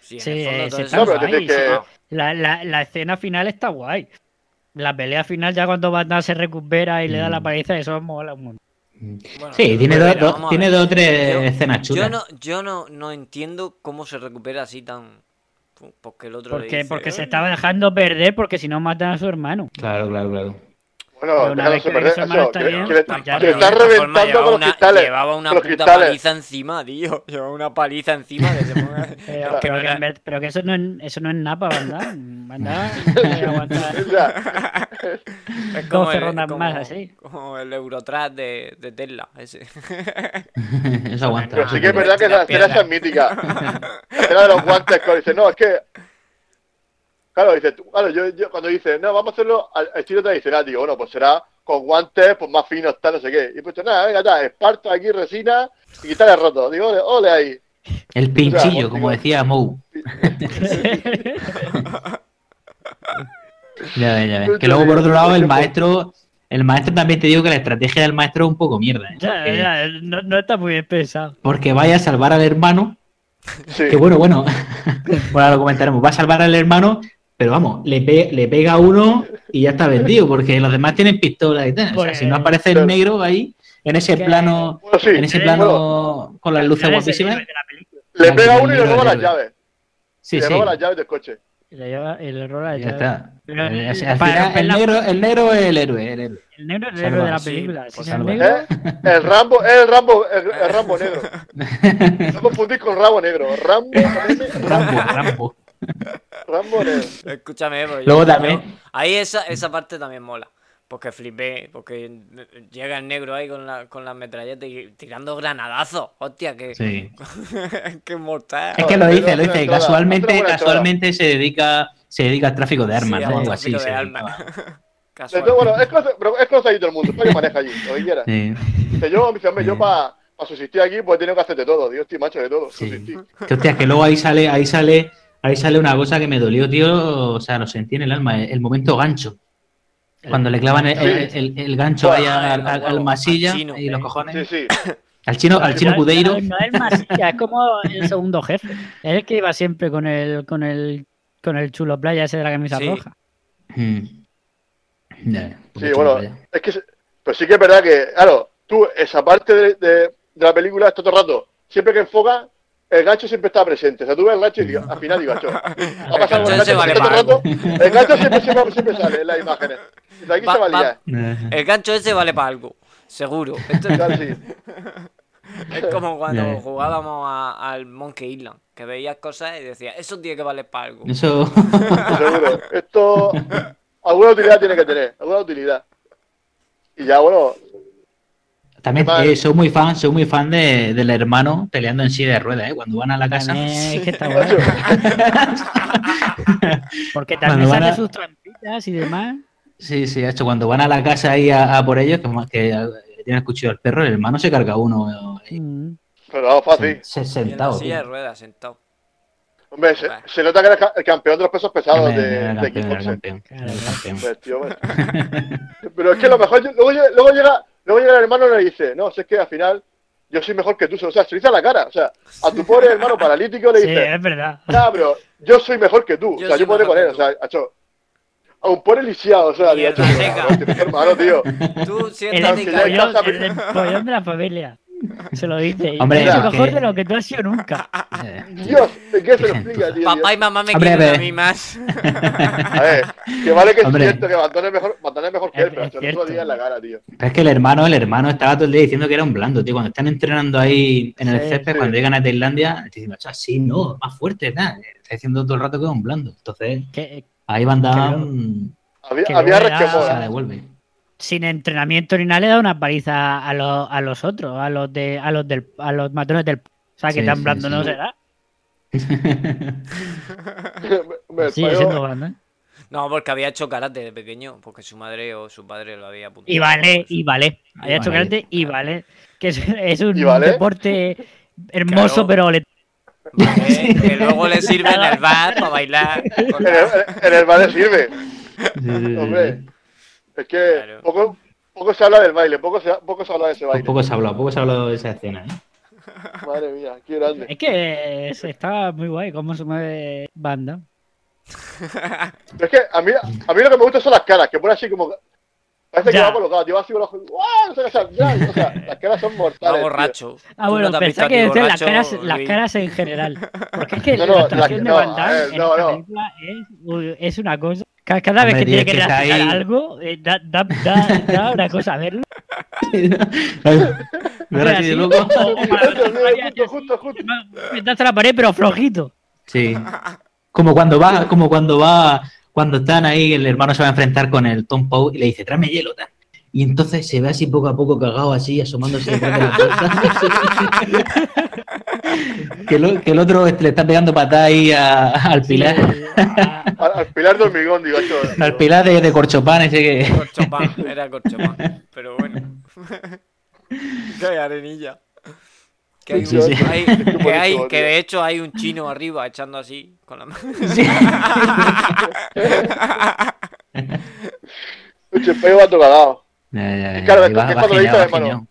Sí, en Sí, todo está es guay. que-. La, la, la escena final está guay. La pelea final, ya cuando Damme se recupera y le da la Mm. paliza, eso mola un montón. Bueno, Sí, tiene, dos, tiene dos o tres Yo- escenas chulas. Yo no, yo no, no entiendo cómo se recupera así tan. Porque el otro le Porque, dice, porque se estaba dejando perder porque si no matan a su hermano. Claro, claro, claro. Bueno, una déjalo vez que perder, su hermano eso, está que, bien, que le- pues que ya le no. está De todas formas, reventando llevaba con los una- cristales. Llevaba una puta cristales. paliza encima, tío. [LAUGHS] Llevaba una paliza encima que se [LAUGHS] ponga. Pero, que pero no que, era- en ver- pero que eso no es, eso no es [LAUGHS] O sea, Es como 12 el, rondas como- más así. Como el Eurotrack de, de Tesla, ese. Eso aguanta. Pero sí que es verdad que Las esa escena es mítica. La escena de los guantes, dice, no, es que. Claro, dice, tú- claro, yo, yo cuando dice, no, vamos a hacerlo al estilo tradicional, digo, bueno, pues será con guantes, pues más finos, tal, no sé qué. Y pues nada, venga, tal, esparto aquí, resina y quitarle roto. Digo, ole, ole ahí. El pinchillo, como decía Mou. Ya ves, ya ves. Que luego, por otro lado, el maestro. El maestro también te digo que la estrategia del maestro es un poco mierda. ¿eh? Ya, Porque, ya, no, no está muy bien pensado. porque vaya a salvar al hermano. Sí. Que bueno, bueno. [LAUGHS] bueno, lo comentaremos. Va a salvar al hermano, pero vamos, le, pe- le pega uno y ya está vendido. Porque los demás tienen pistolas y tal. O sea, Pues, si no aparece el negro ahí, en ese Que- plano. Bueno, sí, En ese bueno, plano con las luces guapísimas. le pega uno y le roba las llaves. Sí, le roba las llaves del coche. Y le lleva el error a Ya está. Pero, final, el negro, el negro es el héroe. el héroe. El negro es el héroe de la sí, película. pues el negro, ¿Eh? El Rambo, es el Rambo, el, el Rambo negro. [LAUGHS] No confundís con Rambo negro. Rambo, [LAUGHS] Rambo, Rambo. Rambo negro. Escúchame, pues, Luego yo- también- Ahí esa, esa parte también mola. Porque flipé, porque llega el negro ahí con la, con las metralletas y tirando granadazos. Hostia, que, Sí. [LAUGHS] que mortal. Es que lo dice, lo dice. Casualmente, casualmente se dedica, se dedica al tráfico de armas, Sí, ¿no? al Algo así. de armas. Entonces, [LAUGHS] bueno, es cosa, pero es cosa ahí todo el mundo. Es que maneja allí, lo que quiera. Sí, Que yo, mi hombre, yo para subsistir aquí, pues he tenido que hacer de todo. Dios, tío, macho, de todo. sí. Subsistir. Que, hostia, que luego ahí sale, ahí sale, ahí sale una cosa que me dolió, tío. O sea, lo sentí en el alma, el, el momento gancho. Cuando le clavan el, el- el- el gancho ahí al, al- al al masilla chino, y los eh. cojones. Sí, sí. Al chino, al chino No, Cudeiro. No, es Masilla, es como el segundo jefe. Es el que iba siempre con el, con el, con el chulo playa ese de la camisa Sí. roja. Mm. Puto Sí, bueno, vaya. es que, pero sí que es verdad que, claro, tú, esa parte de, de, de la película, todo el rato, siempre que enfoca, el gancho siempre está presente. O sea, tú ves el gancho y digo, al final digo, gancho. Va a [LAUGHS] pasar con el gancho vale el para rato. El gancho siempre, siempre, siempre sale en las imágenes. Y de aquí Va- se va a va- liar. El gancho ese vale para algo. Seguro. Esto es, Claro, sí. es como cuando jugábamos a- al Monkey Island. Que veías cosas y decías, eso tiene que valer para algo. Eso. [LAUGHS] Seguro. Esto, alguna utilidad tiene que tener, alguna utilidad. Y ya, bueno, También eh, soy muy fan, soy muy fan de, del hermano peleando en silla de ruedas, ¿eh? Cuando van a la casa. También es que está [LAUGHS] bueno. [LAUGHS] Porque también Cuando van sale a- sus trampitas y demás. Sí, sí, hecho cuando van a la casa ahí a, a por ellos, que, ma- que tiene el cuchillo al perro, el hermano se carga uno eh, Mm. pero fácil. se- en la sentado. silla de ruedas, sentado. Hombre, se, se nota que eres ca- el campeón de los pesos pesados Era de, de era kickboxing. campeón, Claro, era campeón. Pues. [LAUGHS] Pero es que lo mejor, luego, luego llega, luego llega el hermano y le dice, no, si es que al final yo soy mejor que tú, o sea, se le dice a la cara, o sea, a tu pobre hermano paralítico le Sí, dice, es verdad. nah, pero yo soy mejor que tú, Yo o sea, yo podré mejor con él, o sea, hecho, a un pobre lisiado, o sea, tío, hermano, tío, Tú El siéntate pollón, el del pollón de la familia. Se lo dice. Y Hombre, es mejor que- de lo que tú has sido nunca. Eh, Dios, ¿de qué se lo explica, tío? Papá y mamá me Hombre, quieren a mí más. A ver, que vale que es cierto que Bantón es mejor, Bantón es mejor que él, Es- pero se lo diga en la cara, tío. Pero es que el hermano, el hermano estaba todo el día diciendo que era un blando, tío. Cuando están entrenando ahí en el Sí, césped, sí. cuando llegan a Tailandia, diciendo, así no, más fuerte, tal. Está diciendo todo el rato que es un blando. Entonces, Que, ahí Van Damme Había, Que había resquemor. se devuelve. Sin entrenamiento ni nada le da una paliza a los, a los otros, a los de, a los del, a los matones del. O sea que Sí, tan sí, blando sí. no será. [LAUGHS] Me Sigue falló. siendo blando. ¿eh? No, porque había hecho karate de pequeño, porque su madre o su padre lo había apuntado. Y vale, y vale. Había hecho vale. karate y vale. Que es, es un deporte hermoso, Claro. pero le- Vale, que luego le sirve en el bar para bailar. [LAUGHS] En el, en el baile sirve, Sí, sí, sí, hombre. Es que Claro. poco, poco se habla del baile, poco se, poco se habla de ese baile. poco se ha hablado, poco se ha hablado de esa escena, ¿eh? [LAUGHS] Madre mía, qué grande. Es que es- está muy guay cómo se mueve banda. Pero es que a mí, a mí lo que me gusta son las caras, que pone así como. Parece que Ya. va colocado, lleva así con los ojos. ¡Guau! O sea, o sea, ya, o sea, las caras son Va mortales. tío. borracho. Ah, ¿Tú bueno, no pensaba que decir las caras, las caras en general. Porque es que No, la no, actuación la- de no, Van Damme ver, en no, esta no. película es, es una cosa. Cada, cada vez que tiene que que reaccionar ahí- algo, eh, da, da, da, da una cosa verlo. Ahora [LAUGHS] sí, de loco. O- o para- Justo, para- justo, justo, justo. Me das a la pared, pero flojito. Sí. Como cuando va, como cuando va, cuando están ahí, el hermano se va a enfrentar con el Tom Poe y le dice, tráeme hielo, tal. Y entonces se ve así poco a poco cagado, así, asomándose detrás de la puerta. [LAUGHS] que, lo- que el otro le está pegando patada ahí a- al pilar. Al, al pilar de hormigón, digo. [LAUGHS] Al pilar de, de corchopán ese que... Corchopán, era corchopán. Pero bueno. [LAUGHS] que hay arenilla. Que hay, Sí, un- sí. hay- Qué que, hay- de hecho hay un chino arriba echando así con la mano. El pelo va cagado. Ya, ya, ya, Claro, y es cuando le dice al hermano.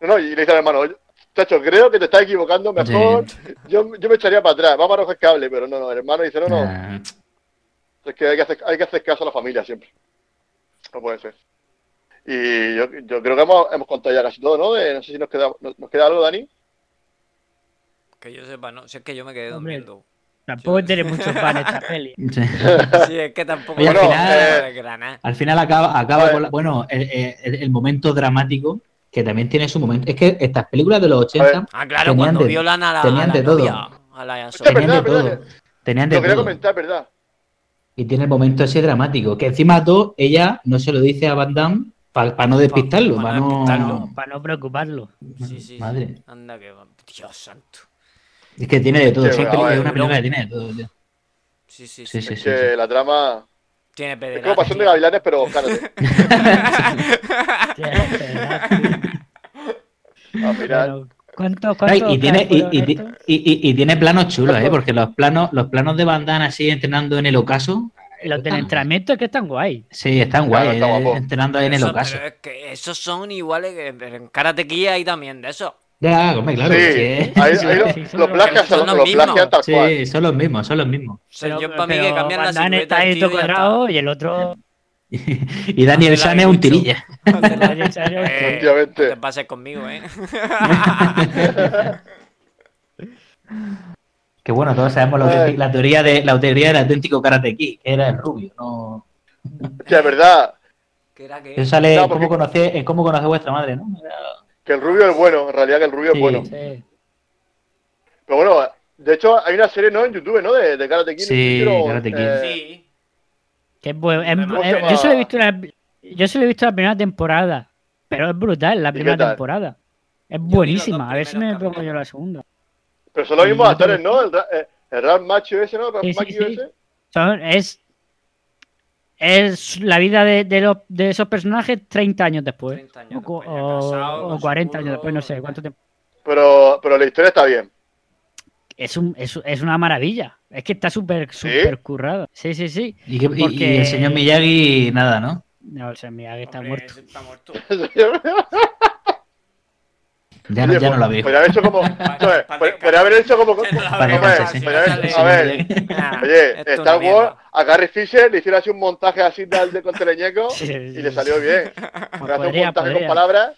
No, no, y le dice al hermano, "Oye, chacho, creo que te estás equivocando, mejor. Yo, yo me echaría para atrás, vamos a recoger cable, pero no, no, el hermano dice, no, no, es que hay que hacer, hay que hacer caso a la familia siempre. No puede ser. Y yo, yo creo que hemos, hemos contado ya casi todo, ¿no? De- no sé si nos queda, nos, nos queda algo, Dani. Que yo sepa, no. Si es que yo me quedé Hombre. durmiendo. Tampoco tiene muchos [LAUGHS] fans esta peli. [LAUGHS] sí. Sí, es que tampoco Oye, al final-. Al final acaba, acaba con la- bueno, el, el- el momento dramático, que también tiene su momento. Es que estas películas de los 80 Ah, claro, tenían cuando de- violan a la, tenían de todo. tenían de todo. Tenían de Lo quería todo. comentar, ¿verdad? Y tiene el momento ese dramático, que encima todo, ella no se lo dice a Van Damme para no despistarlo, pa para no preocuparlo. Sí, sí, Madre. sí. Anda que va. Dios santo. Es que tiene de todo, es bueno, a ver, una película que tiene de todo. tío. Sí, sí, Sí, sí. sí, Es sí. que sí. la trama. Tiene Es pederastia. como pasión de gavilanes, pero final. Bueno, ¿Cuántos, Ay, cuántos y, tiene, y, y- y- y- y tiene planos chulos, ¿eh? porque los planos, los planos de Van Damme así entrenando en el ocaso, Los del entrenamiento es que están guay. sí, están Claro, guay, está eh, entrenando ahí en el Eso, ocaso. pero es que esos son iguales que en Karate Kid hay también de eso. Ya, hombre, claro. sí, sí, ahí, [LAUGHS] sí, ahí lo- sí, son los los- plagian, son los, los los mismos. plagian tal cual. Sí, son los mismos, son los mismos. Pero- yo para mí que cambian la silueta está ahí todo cuadrado y el otro. [LAUGHS] Y Daniel San es un tirilla. [LAUGHS] Eh, no te pases conmigo, ¿eh? Que bueno, todos sabemos la, la teoría de la teoría del auténtico Karate Kid, que era el rubio, no. Que es verdad ¿Qué era que? Eso sale No, en porque- cómo conoce, en cómo conoce vuestra madre, ¿no? Era- que el rubio es bueno, en realidad que el rubio Sí. es bueno. Sí. Pero bueno, de hecho hay una serie, ¿no? En YouTube, ¿no? De, de Karate Kid. Sí, hicieron, Karate Kid. eh, Sí. Que es bueno. es- ¿Cómo se es- llama? yo solo he visto la, yo solo he visto la primera temporada. Pero es brutal la primera temporada. Es buenísima. A ver si me pongo yo la segunda. Pero son los mismos actores, ¿no? El, ra- eh, el Ralph Macho ese, ¿no? Ralph Sí, sí, Macchio sí. ese. Son- es. Es la vida de, de, los- de esos personajes 30 años después. 30 años o, después, o- casado, o con su 40 años después, no sé cuánto tiempo. Pero, pero la historia está bien. Es, un, es, es una maravilla. Es que está súper, súper currado. Sí, sí, sí. Y, que- y- y Porque- el señor Miyagi, nada, ¿no? No, sea, mira que está Hombre, muerto. Está muerto. [LAUGHS] Ya, no, Oye, ya no pues, la veo. Podría haber hecho como. [LAUGHS] Podría haber hecho como. Ya no a ver, [LAUGHS] Oye, Star Wars, a Carrie Fisher le hicieron así un montaje así de, de con teleñeco [LAUGHS] Sí, sí, y le salió bien. Pues hace un montaje podría. con palabras.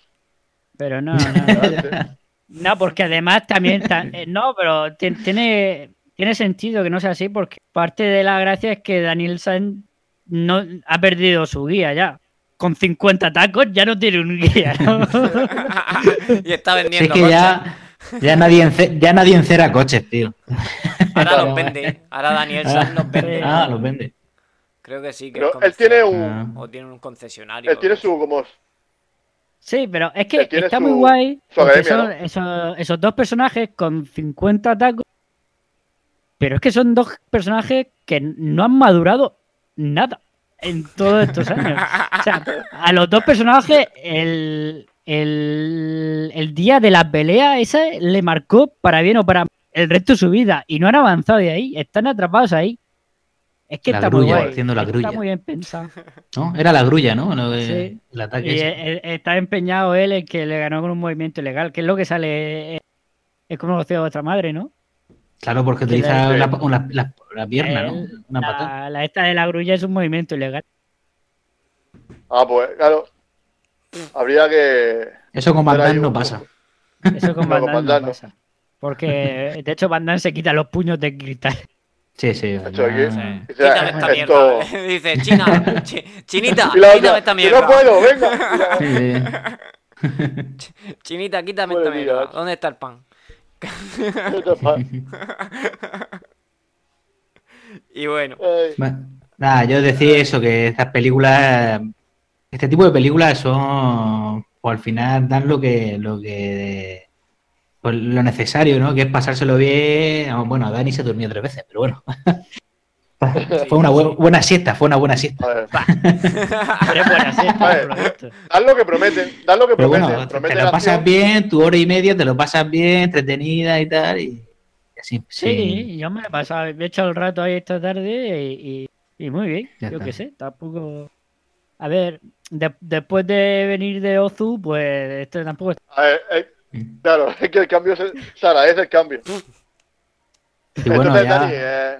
Pero no, no. No, porque además también. ta- eh, no, pero ti- tiene, tiene sentido que no sea así, porque parte de la gracia es que Daniel San no ha perdido su guía ya. Con 50 tacos ya no tiene un guía, ¿no? [LAUGHS] y está Si es vendiendo que ya, ya, nadie ya nadie encera coches, tío. Ahora los vende. Ahora Daniel San los vende. Ah, los vende. Creo que sí. Que Pero él tiene un. Ah. O tiene un concesionario. Él tiene su como. Sí, pero es que está su- muy guay. academia, son esos, esos dos personajes con 50 tacos. Pero es que son dos personajes que no han madurado nada en todos estos años. O sea, a los dos personajes el, el, el día de la pelea esa le marcó para bien o para mal el resto de su vida. Y no han avanzado de ahí. Están atrapados ahí. Es que La está muy guay. haciendo la está grulla. muy bien pensado. ¿No? Era la grulla, ¿no? No, Sí. El ataque Y eh, eh, está empeñado él en que le ganó con un movimiento ilegal, que es lo que sale es como conocido a vuestra madre, ¿no? Claro, porque Que utiliza la, una- la- la pierna, ¿no? Una patada. la, esta de la grulla es un movimiento ilegal. Ah, pues claro. Habría que. Eso con [LAUGHS] Van Damme no pasa. Eso con Van Damme no pasa. Porque, de hecho, Van Damme se quita los puños de cristal. Sí, sí. Hecho aquí. Van- Sí. O sea, Quítame esta esto- mierda. [LAUGHS] Dice, China, chi- chinita, [LAUGHS] quítame esta "Que mierda. no puedo, venga. Sí, sí. Chinita, quítame esta mierda. ¿Dónde está el pan? [LAUGHS] Y bueno, Nada, yo decía eso, que estas películas, este tipo de películas son, pues al final dan lo que, lo que, pues lo necesario, ¿no? Que es pasárselo bien. Bueno, Dani se durmió tres veces, pero bueno. [LAUGHS] [LAUGHS] Fue una bu- buena siesta, fue una buena siesta. [LAUGHS] buena siesta. Dan lo que prometen, dan lo que Pero prometen. bueno, te lo pasas acción. bien, tu hora y media te lo pasas bien, entretenida y tal, y así. Sí, yo me he pasado, me he echado el rato ahí esta tarde y, y- y muy bien. Ya yo está. qué sé, tampoco. A ver, de- después de venir de Ozu, pues esto tampoco es. A ver, eh, claro, [LAUGHS] es que el cambio se, se agradece el cambio. Y bueno, Entonces, ya- Dani, eh,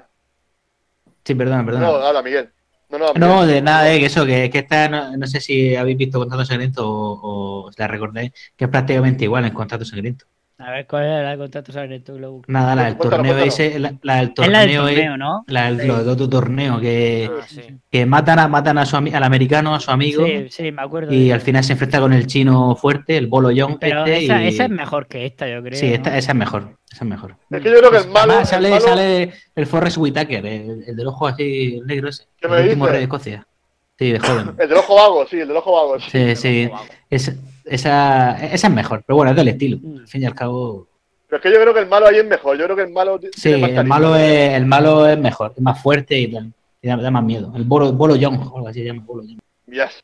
Sí, perdona, perdona. no, habla Miguel. No, no, de nada, eh, que eso, que, que esta, no, no sé si habéis visto Contrato Sangriento o, o la recordáis, que es prácticamente igual en Contrato Sangriento. A ver, ¿cuál es la de contrato sangriento que lo busco? Nada, la del torneo cuéntalo. ese, la, la del Es la del torneo, es- ¿no? la del lo del otro torneo, que, ah, sí. que matan, a, matan a su, al americano, a su amigo, Sí, sí, me acuerdo. y de- al final se enfrenta con el chino fuerte, el Bolo Young Pero este, esa, y- esa es mejor que esta, yo creo. Sí, ¿no? esta- esa es mejor, esa es mejor. Es que yo creo que el malo. Además, sale, el malo- sale el Forrest Whitaker, el, el del ojo así el negro ese, ¿Qué el me último dices? rey de Escocia. Sí, de joven. [LAUGHS] El del ojo vago, sí, el del ojo vago. Sí. Sí, sí. Esa, esa, esa es mejor, pero bueno, es del estilo. Mm. Al fin y al cabo. Pero es que yo creo que el malo ahí es mejor. Yo creo que el malo. Sí, el malo es, el malo es mejor, es más fuerte y, tal, y da, da más miedo. El Bolo, Bolo Young, o algo así se llama Bolo Young. Yes.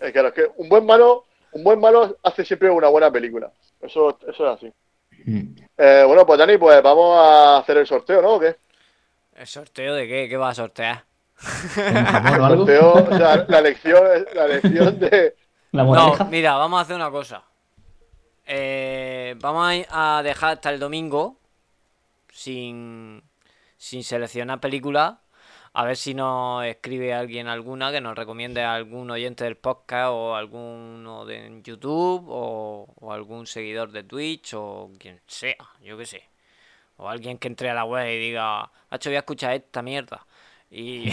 Eh, claro, es que un buen malo, un buen malo hace siempre una buena película. Eso, eso es así. Mm. Eh, bueno, pues Dani, pues vamos a hacer el sorteo, ¿no? ¿O qué? ¿El sorteo de qué? ¿Qué vas a sortear? ¿Un jamón o [LAUGHS] El algo? sorteo, o sea, la elección, la elección de. ¿La No, mira, vamos a hacer una cosa. Eh, vamos a a dejar hasta el domingo sin, sin seleccionar películas. A ver si nos escribe alguien alguna que nos recomiende a algún oyente del podcast o alguno de YouTube o, algún seguidor de Twitch o quien sea, yo qué sé. O alguien que entre a la web y diga, Hacho, voy a escuchar esta mierda. [LAUGHS] Y,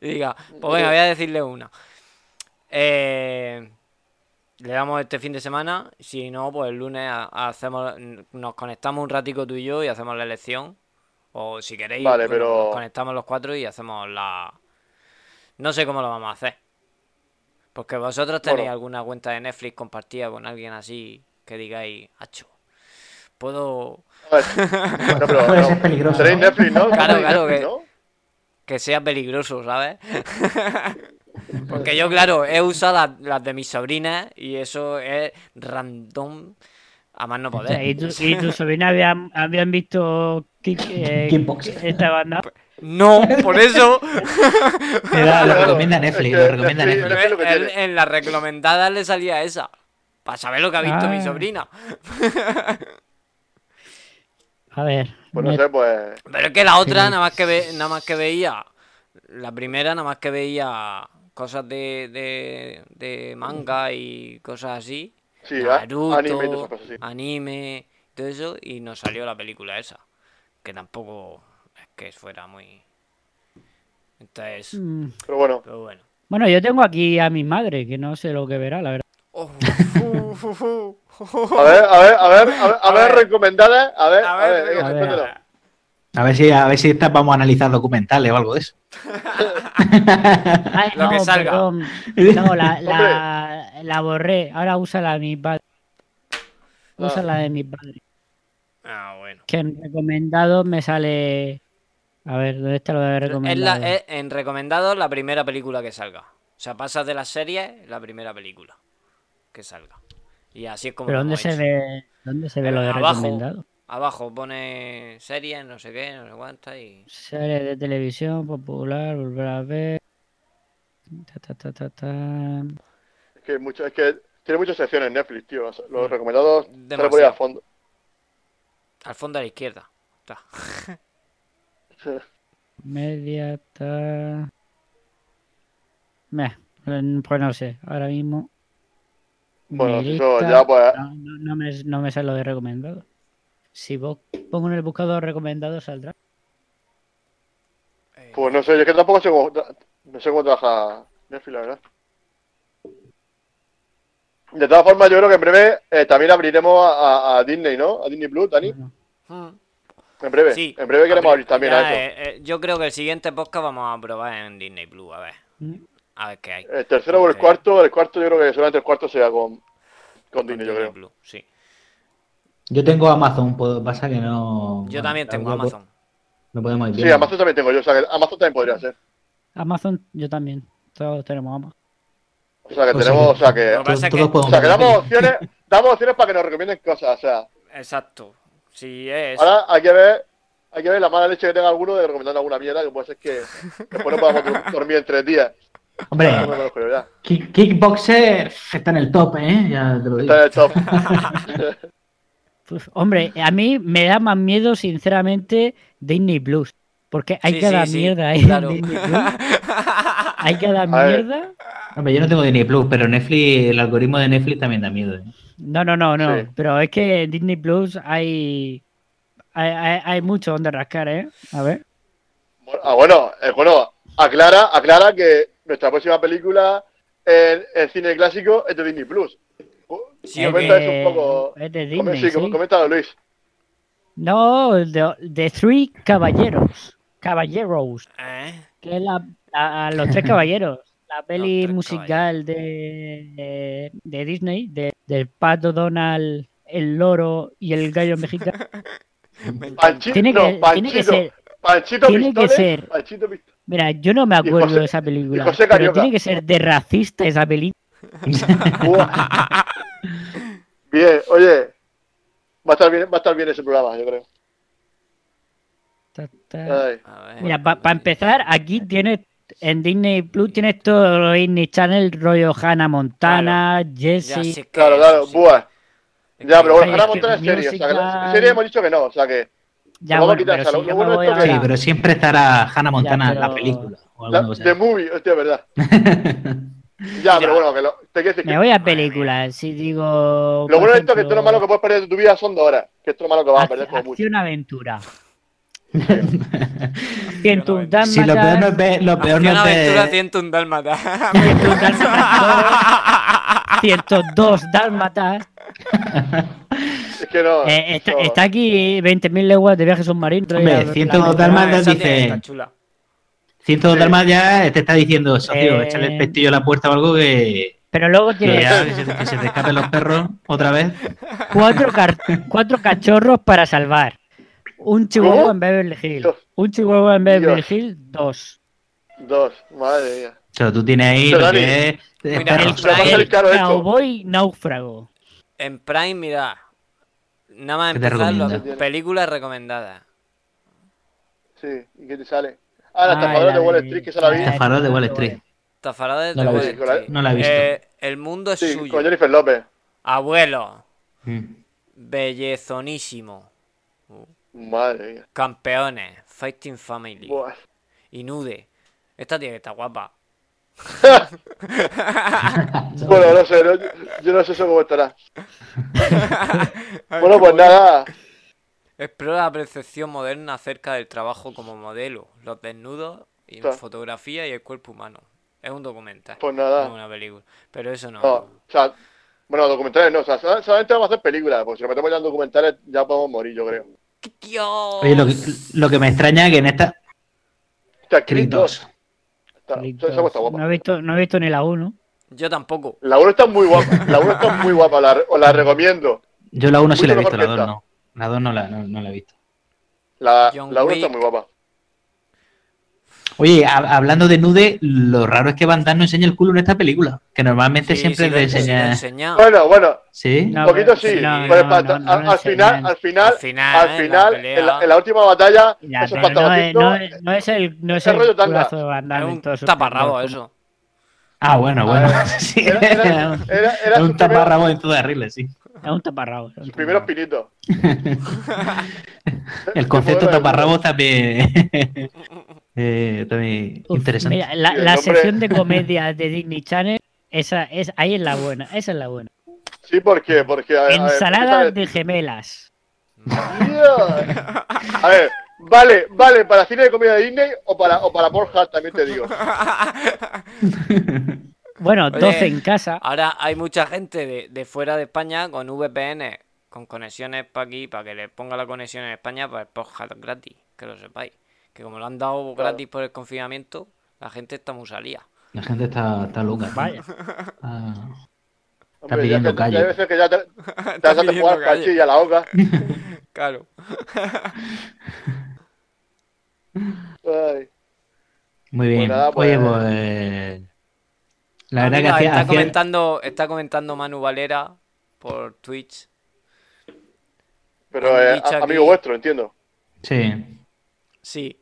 diga, pues venga, voy a decirle una. Eh, le damos este fin de semana. Si no, pues el lunes ha- hacemos, nos conectamos un ratico tú y yo y hacemos la elección. O si queréis, Vale, bueno, pero- nos conectamos los cuatro y hacemos la. No sé cómo lo vamos a hacer. Porque vosotros tenéis Bueno. alguna cuenta de Netflix compartida con alguien así que digáis, hacho, puedo A ver, [LAUGHS] no, pero, Puede no. ser peligroso. Tenéis ¿no? Netflix, ¿no? Claro, claro Netflix, que- ¿no? que sea peligroso, ¿sabes? [LAUGHS] Porque yo, claro, he usado las, las de mis sobrinas y eso es random a más no O sea, ¿Y poder. tu, y tu sobrina habían, habían visto [LAUGHS] eh, Kickbox. esta banda? No, por eso. [LAUGHS] Lo recomienda Netflix, lo recomienda Netflix- en, en las recomendadas le salía esa. Para saber lo que ha visto mi Ah. sobrina. [LAUGHS] A ver. Pues no me- sé, pues. Pero es que la otra nada más que ve, nada más que veía. La primera nada más que veía cosas de, de, de manga y cosas así. Sí, Naruto, anime y anime, todo eso, y nos salió la película esa. Que tampoco es que fuera muy. Entonces, Mm, Pero bueno, pero bueno. Bueno, yo tengo aquí a mi madre, que no sé lo que verá, la verdad. Oh, a ver, a ver, a ver, a ver, a A ver, ver. recomendadas. A ver, A a ver, ver, venga, a ver. A ver si, a ver si esta vamos a analizar documentales o algo de eso. Ay, [LAUGHS] Lo que salga. perdón. No, la, la, la borré. Ahora usa la de mi padre. Usa Ah. la de mi padre. Ah, bueno. Que en recomendado me sale. A ver, ¿dónde está lo de recomendado? la, en recomendado la primera película que salga. O sea, pasas de la serie la primera película que salga. Y así es como. ¿Pero dónde se ve, dónde se ve lo de Abajo. recomendado? Abajo pone series, no sé qué, no sé cuántas y. Serie de televisión popular, volver a ver. Ta, ta, ta, ta, ta. Es que, mucho, es que tiene muchas secciones en Netflix, tío. Los recomendados se lo Demasiado. voy a fondo. Al fondo a la izquierda. Está. [LAUGHS] Media está. Meh, pues no sé, ahora mismo. Bueno, eso ya, pues- No, no- no me, no me sale lo de recomendado. Si vos pongo en el buscador recomendado saldrá. Eh, Pues no sé, yo es que tampoco sé cómo, no sé cómo trabaja Netflix, la verdad. De todas formas, yo creo que en breve eh, también abriremos a, Disney, ¿no? A Disney Plus, Dani. Mm. En breve. Sí. En breve queremos Abri- abrir también ya, a eso. eh, eh, yo creo que el siguiente podcast vamos a probar en Disney Plus. A ver. mm, A ver qué hay. El tercero o el cuarto, el cuarto yo creo que solamente el cuarto sea con, con con Disney, yo creo. Plus, sí. Yo tengo Amazon, pues, pasa que no. Yo también tengo no Amazon. No podemos ir Sí. Amazon también tengo yo, o sea que Amazon también podría ser. Amazon, yo también. Todos tenemos Amazon. O sea que O sea tenemos, o sea que, es todos que- o sea que damos opciones, [LAUGHS] damos opciones para que nos recomienden cosas, o sea. Exacto. Si es. Ahora hay que ver, hay que ver la mala leche que tenga alguno de recomendando alguna mierda, que puede ser que después no podamos [LAUGHS] dormir en tres días. Hombre, No ya. Kick- Kickboxer está en el top, ¿eh? Ya te lo digo. Está en el top. [LAUGHS] Pues, hombre, a mí me da más miedo, sinceramente, Disney Plus. Porque hay Sí, que sí, dar sí, mierda ahí claro. en Disney Plus. [LAUGHS] Hay que dar A ver. mierda. Hombre, yo no tengo Disney Plus, pero Netflix, el algoritmo de Netflix también da miedo. ¿eh? No, no, no, no. Sí. Pero es que en Disney Plus hay, hay, hay, hay mucho donde rascar, ¿eh? A ver. Bueno, Ah, bueno, eh, bueno, aclara, aclara que nuestra próxima película en, en cine clásico es de Disney Plus. Sí, comenta ok. eso un poco. Es de Disney, sí. coméntalo, Luis. No, de, de Three Caballeros. Caballeros. ¿Eh? Que es la, la- Los Tres [LAUGHS] Caballeros. La peli musical de, de, de Disney, de, del pato Donald, el loro y el gallo mexicano. [LAUGHS] Panchito, Tiene que- no, tiene Panchito, que ser- Panchito tiene que ser- Panchito. Mira, yo no me acuerdo José- de esa película. pero tiene que ser de racista esa película. [LAUGHS] Bien, oye, va a estar bien, va a estar bien ese programa, yo creo. Ta, ta. Ay. A ver. Mira, para empezar, aquí tienes en Disney Plus tienes todo lo Disney Channel, rollo Hannah Montana, Ya Jessie. sé que Claro, claro, sí. buah. Es Ya, que- pero bueno, Hannah Montana es serie, o sea, que serie hemos dicho que no, o sea que Ya, a bueno, quitar pero si bueno me voy esto que- Sí, a... pero siempre estará Hannah Montana pero- la película. O la. The Movie, hostia, verdad. [LAUGHS] Ya, pero bueno, que lo, te quiero decir que Me voy a películas, si digo... lo bueno de esto es que ejemplo, todo lo malo que puedes perder de tu vida son dos horas, que esto es lo malo que vas a perder como mucho. Acción aventura. [LAUGHS] 101 aventura. Sí, lo peor no es ver, lo peor no es ver- 101 dálmata. 101 dálmatas 102 dálmatas. Es que no. Eh, está, no. está aquí 20.000 leguas de viaje submarino. Hombre, Ya, 102 la- dálmatas dice- tiene- está chula. 102 Sí. Dalmas ya te está diciendo, socio, Eh, échale el pestillo a la puerta o algo que, Pero luego que tiene ya, que se, que se te escapen los perros otra vez. cuatro, car- cuatro cachorros para salvar. Un chihuahua ¿Cómo? en Beverly Hills. Un chihuahua en Beverly Dios. Hills, dos. Dos, madre mía. O sea, tú tienes ahí lo que es mira, el esto. Cowboy náufrago. En Prime, mira. Nada más ¿Qué te empezar, las películas recomendadas. Sí, ¿y qué te sale? Ah, la estafadora de Wall de- Street, que se la vi. la Estafador de Wall Street. No de Wall visto. Street. No la he visto. Eh, el mundo es Sí, suyo. con Jennifer López. Abuelo. Mm. Bellezonísimo. Madre mía. Campeones. Fighting Family. Buah. Inude. Esta tiene que estar guapa. [LAUGHS] Bueno, no sé, no- yo no sé eso cómo estará. [LAUGHS] Bueno, pues nada. Explora la percepción moderna acerca del trabajo como modelo, los desnudos, y Claro. fotografía y el cuerpo humano. Es un documental, Pues no nada. una película. Pero eso no. No, o sea, bueno, documentales no, o sea, sol- solamente vamos a hacer películas, porque si nos metemos ya en documentales ya podemos morir, yo creo. ¡Dios! Oye, lo que, lo que me extraña es que en esta. Creed Creed 2. 2. Está, está guapa. No he visto, no he visto ni la 1. Yo tampoco. La 1 está muy guapa, la 1 está muy guapa, la, os la recomiendo. Yo la 1 sí la he visto, la que 2 esta. no. La 2 no la, no, no la he visto. La, John la 1 está muy guapa. Oye, ha- hablando de nude, lo raro es que Van Damme no enseña el culo en esta película. Que normalmente Sí, siempre sí le enseña. enseña. Bueno, bueno, ¿Sí? No, un poquito pero- sí, no, no, al, final, enseñan. al final, Al final, ¿eh? La final, en, la, en la última batalla, Ya, eso pero estaba no, es, haciendo, no, es, no es el, no es el rollo culazo de Van Damme Es un todo taparrabo eso. Ah, bueno, bueno. [LAUGHS] Sí, era, era, era, era [LAUGHS] un taparrabo en toda regla, sí. Es un taparrabo. Sus primeros taparrabo. pinitos. El concepto Bueno, taparrabos también, [LAUGHS] eh, también Uf, interesante. mira, la, el la nombre- sección de [LAUGHS] comedia de Disney Channel, esa es, ahí es la buena, esa es la buena. Sí, ¿por qué? Porque. A, a ver, Ensalada ¿por qué de gemelas. A ver, vale, vale, para cine de comedia de Disney o para, o para Pornhub, también te digo. [LAUGHS] Bueno, Oye, 12 en casa. Ahora hay mucha gente de, de fuera de España con VPN, con conexiones para aquí, para que le ponga la conexión en España, pues podcast gratis, que lo sepáis. Que como lo han dado Claro. gratis por el confinamiento, la gente está muy salía. La gente está, está loca. tío. Vaya. Ah, Hombre, ya pidiendo que- calle. ya hay veces que ya te, [LAUGHS] te Está vas a pidiendo jugar calle. cachilla a la hoga. [LAUGHS] Claro. Ay. Muy bien. Pues nada, Oye, pues- pues. La verdad que hacía. está, hacía- comentando, está comentando Manu Valera por Twitch. Pero eh, amigo aquí- vuestro, entiendo. Sí. Sí.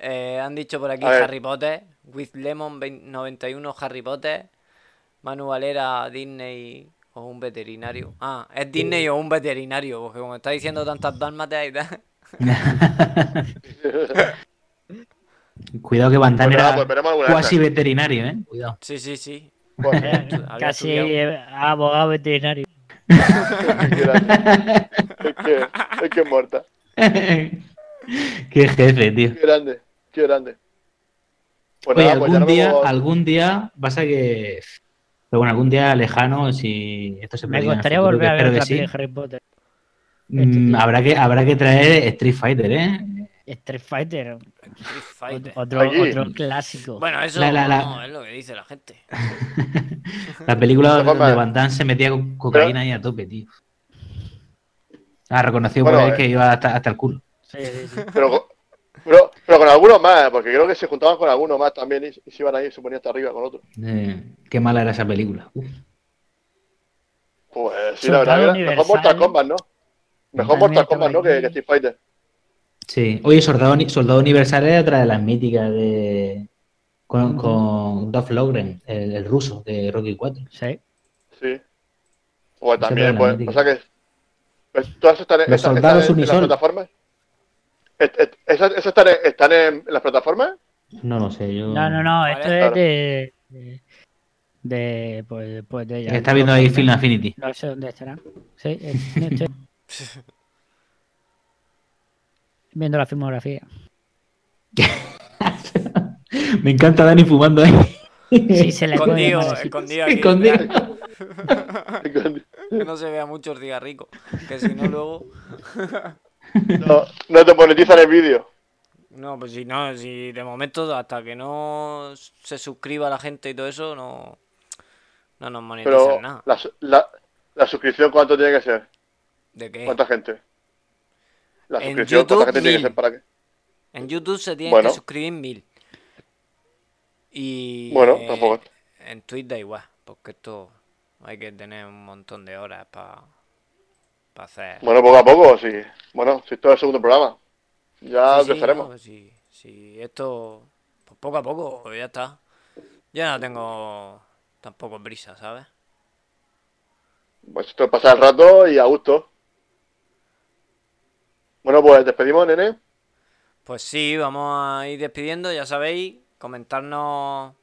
Eh, han dicho por aquí. Harry Potter. With Lemon 20 91 Harry Potter. Manu Valera, Disney o un veterinario. Ah, es Disney o un veterinario, porque como está diciendo tantas dálmatas y tal. [LAUGHS] Cuidado que Van Damme Pues era pues cuasi veterinario, ¿eh? Cuidado. Sí, sí, sí. Bueno, [LAUGHS] Había Casi estudiado. eh, abogado veterinario. [LAUGHS] Es que, es que es muerta. Qué jefe, tío. Qué grande, qué grande. Pues Oye, nada, pues ya algún día, algún día, pasa que. Pero bueno, algún día lejano, si esto se Me gustaría futuro, volver a ver otra sí, de Harry Potter. mm, habrá, que, habrá que traer Street Fighter, ¿eh? Street Fighter, Street Fighter. otro, otro clásico. Bueno, eso La- la- la- no, es lo que dice la gente. [LAUGHS] La película De Van Damme se metía con cocaína ahí a tope, tío. Ah, reconocido Bueno, por él eh. que iba hasta, hasta el culo. Sí, sí, sí. Pero, pero, pero con algunos más, porque creo que se juntaban con algunos más también y, y se iban ahí y se ponían hasta arriba con otros. Eh, qué mala era esa película. Uf. Pues sí, Soldado la verdad era- mejor Universal. Mortal Kombat, ¿no? Mejor Mortal Kombat, ¿no? Que, que Street Fighter. Sí. Oye, Soldado, Soldado Universal es otra de las míticas de. Con, con Dolph Lundgren, el, el ruso de Rocky 4. Sí. Sí. O Esa también, era pues, o sea que. Pues, todas están, en- Los están- soldados están en, en las Unisol. plataformas. ¿Es- es- ¿Esas, esas están, en, están en las plataformas? No lo sé, yo. No, no, no, Vale. esto es Claro. de. de, de, pues, pues de ella. Está viendo ahí Film Affinity. No sé dónde estará. Sí, es- estoy [LAUGHS] viendo la filmografía. [LAUGHS] Me encanta Dani fumando ahí. Sí, se le puede Escondido, escondido aquí. [LAUGHS] Escondido. Que no se vea mucho el cigarrico. Que si no, luego. [LAUGHS] No, no te monetizan el vídeo. No, pues si no, si de momento hasta que no se suscriba la gente y todo eso, no, no nos monetizan Pero nada. la, la, la suscripción, ¿cuánto tiene que ser? ¿De qué? ¿Cuánta gente? La En suscripción, YouTube, ¿cuánta gente tiene que ser para qué? En YouTube se tienen Bueno. que suscribir mil. Y Bueno, eh, tampoco. en Twitch da igual, porque esto hay que tener un montón de horas para Bueno, poco a poco, sí. Bueno, si esto es el segundo programa. Ya Sí, empezaremos. no, si, si esto, pues poco a poco, pues ya está. Yo no tengo tampoco prisa, ¿sabes? Pues esto es pasar el rato y a gusto. Bueno, pues despedimos, nene. Pues sí, vamos a ir despidiendo, ya sabéis, comentarnos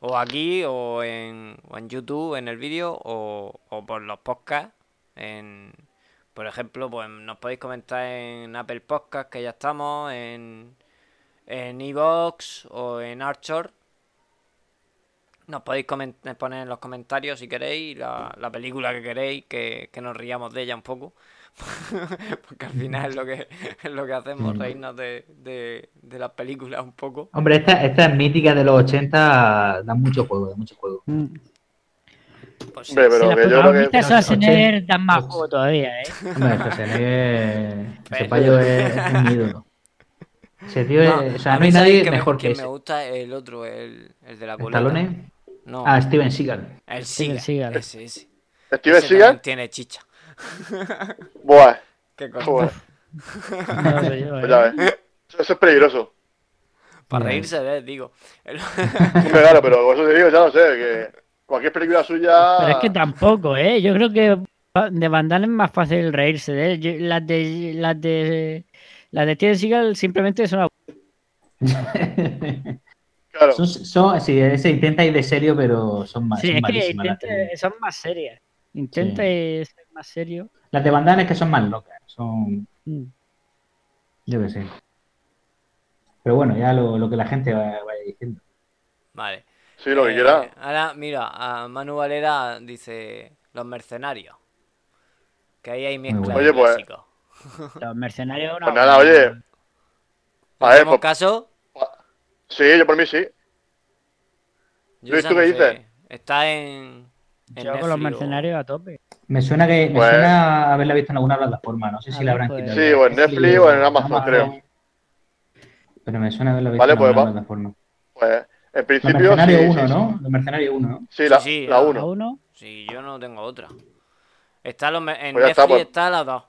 o aquí o en, o en YouTube, en el vídeo, o, o por los podcasts. En, por ejemplo, pues nos podéis comentar en Apple Podcast, que ya estamos, en en Evox o en Archer. Nos podéis poner en los comentarios si queréis la, la película que queréis, que, que nos riamos de ella un poco. [LAUGHS] Porque al final es lo que, es lo que hacemos, Mm. reírnos de, de, de las películas un poco. Hombre, esta, esta es mítica de los 80, da mucho juego, da mucho juego. Pues sí. Hombre, pero Si la que yo creo que. Schwarzenegger dan más juego todavía, ¿eh? Hombre, Schwarzenegger, ese payo es, un ídolo. Ese tío No, es, o sea, a no mí hay nadie que me- mejor que quien ese. me gusta el otro, el, el de la coleta. ¿Stallone? No, Ah, Steven Seagal. el Steven Seagal. Seagal. Ese, ese. Steven Ese Seagal. tiene chicha. [LAUGHS] Buah, Qué cosa. joder, No sé yo, pues ¿eh? ya ves. Eso, es peligroso. Para reírse de él, digo. [LAUGHS] Claro, pero eso te digo, ya no sé, que cualquier película suya. Pero es que tampoco, ¿eh? Yo creo que de Van Damme es más fácil reírse de él. Yo- las de las de las de Steven Seagal simplemente son [LAUGHS] Claro. son, son- sí, se intenta ir de serio, pero son más. sí, son es que intenta- son más serias. Intenta Sí. ser más serio. Las de bandanas que son más locas. Son. Mm. Yo qué sé. Pero bueno, ya lo, lo que la gente va- vaya diciendo. Vale. Sí, lo que Eh, quiera. Ahora, mira, a Manu Valera dice los mercenarios. Que ahí hay mezcla Oye, pues. [LAUGHS] Los mercenarios. Pues nada, oye. ¿Le A ver, pues- caso? Sí, yo por mí sí. Yo Luis, ¿tú no qué dices? Está en. en Yo con los o- mercenarios a tope. Me suena que me Pues- suena haberla visto en alguna plataforma. No sé A si la habrán pues- quitado. Sí, o en Netflix o en Amazon, creo. Pero me suena haberla visto Vale, en pues alguna va- plataforma. Pues en principio sí. Mercenarios sí, 1, sí. ¿no? Los Mercenarios 1, ¿no? Sí, la, Sí, sí, la a- A 1. uno. Sí, yo no tengo otra. Está los, en Pues ya está, Netflix pues. está la 2.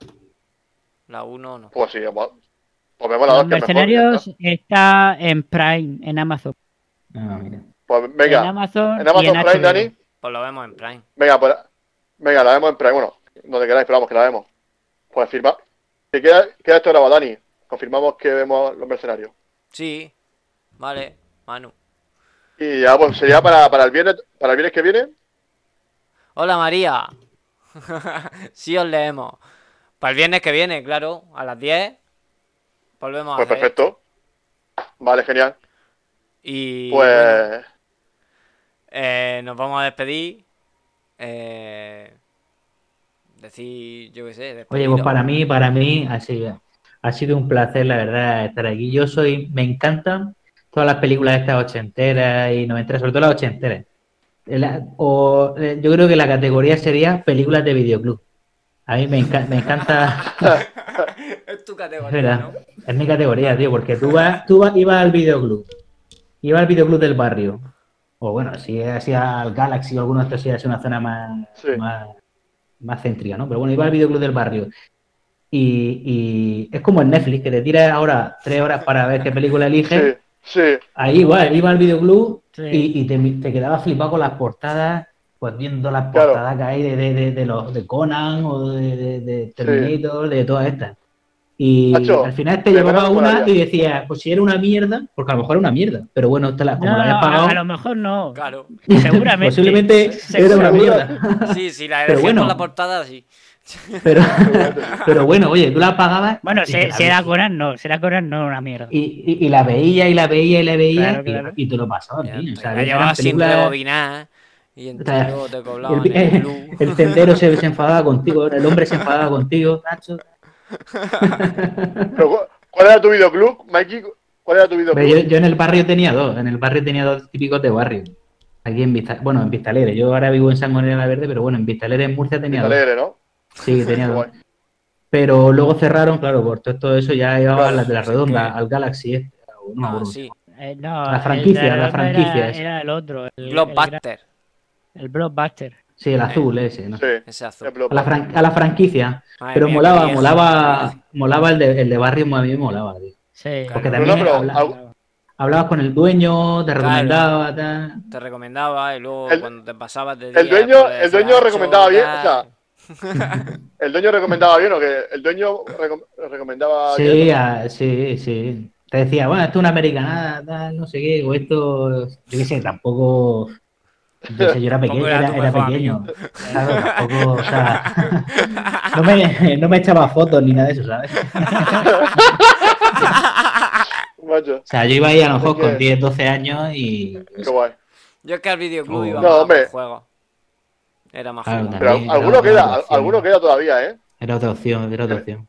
La 1 no. Pues sí, pues, pues vemos la Los 2 que es mejor. mercenarios está. está en Prime, en Amazon. Ah, mira. Pues En venga, Amazon, en y Amazon en Prime, HBO. Dani. Pues lo vemos en Prime. Venga, pues venga, la vemos en Prime. Bueno, donde queráis, pero vamos, que la vemos. Pues firma. Que queda, queda esto grabado, Dani. Confirmamos que vemos los mercenarios. Sí. Vale, Manu. Y ya, pues sería para, para el viernes, para el viernes que viene. Hola María. [LAUGHS] sí os leemos. Para el viernes que viene, claro, a las 10. Volvemos Pues a hacer. perfecto. Vale, genial. Y bueno, Pues eh, nos vamos a despedir. Eh, decir, yo qué sé, Oye, pues para mí, para mí ha sido, ha sido un placer, la verdad, estar aquí. Yo soy, me encantan todas las películas estas ochenteras y noventeras, sobre todo las ochenteras. La- o, eh, yo creo que la categoría sería películas de videoclub. A mí me, enca- me encanta, [LAUGHS] es tu categoría, ¿no? es mi categoría, tío, porque tú vas, tú vas, ibas al videoclub, ibas al videoclub del barrio, o bueno, si hacía al Galaxy o alguno de estos, si es una zona más, Sí. más, más céntrica, ¿no? Pero bueno, iba al videoclub del barrio. Y, y es como en Netflix, que te tiras ahora tres horas para ver qué película eliges. sí, sí. Ahí igual, iba al videoclub Sí. y, y te, te quedabas flipado con las portadas, pues viendo las Claro. portadas que hay de, de, de, de los de Conan o de, de, de Terminator, de todas estas. Y Macho, al final te llevaba una y decías, pues si era una mierda, porque a lo mejor era una mierda, pero bueno, te la, como No, la habías no, pagado, a, lo mejor no. Claro. Seguramente. [LAUGHS] posiblemente era una mierda. Sí, sí, la elegí bueno. por la portada, sí. Pero, [LAUGHS] pero bueno, oye, tú la pagabas. Bueno, te la veías. Conan, no. Si era Conan, no, una mierda. Y, y, y la veía y la veía y la veía Claro, y- claro. Y, te lo pasabas bien. O sea, la llevabas sin rebobinar y O sea, entonces luego te el, el [LAUGHS] blue. el tendero se, se enfadaba contigo, el hombre se enfadaba contigo, [LAUGHS] Nacho. Pero, ¿cu- ¿Cuál era tu videoclub, Mikey? ¿Cuál era tu videoclub? Yo, yo en el barrio tenía dos, en el barrio tenía dos típicos de barrio. Aquí en Vista, bueno, en Vistalegre. Yo ahora vivo en Sangonera la Verde, pero bueno, en Vistalegre en Murcia tenía dos. Alegre, ¿no? Sí, tenía [LAUGHS] dos. Pero luego cerraron, claro, por todo, todo eso ya iba a Claro, las de la redonda, al Galaxy este. no Ah, sí. Eh, no, La el franquicia, la franquicia Era, el otro. El, el, Blockbuster. el Blockbuster. Sí, el azul ese, ¿no? Sí. Ese azul. A la, fran- a la franquicia. Madre Pero mía, molaba, molaba, molaba el de, el de barrio, a mí me molaba, tío. Sí. Porque Claro. también No, no, pero habla- algo- hablabas con el dueño, te recomendaba, tal. Te recomendaba y luego El- cuando te pasabas de el día, dueño- pues, el dueño "Hacho, recomendaba bien, tal". o sea, [LAUGHS] El dueño recomendaba bien o que el dueño recom- recomendaba Sí, bien. sí, sí. Te decía, bueno, esto es una americanada, tal, no sé qué, o esto, yo qué sé, tampoco. Yo, sé, yo era pequeño, era pequeño. Claro, tampoco, o sea, [LAUGHS] no me, no me echaba fotos ni nada de eso, ¿sabes? [LAUGHS] Macho, O sea, yo iba ahí a lo mejor con que- 10, 12 años y. qué guay. Yo es que al videoclub Oh. iba No, a hombre. por juegos. Era más Claro, juego. Pero alguno era queda, alguno queda todavía, ¿eh? Era otra opción, era otra opción.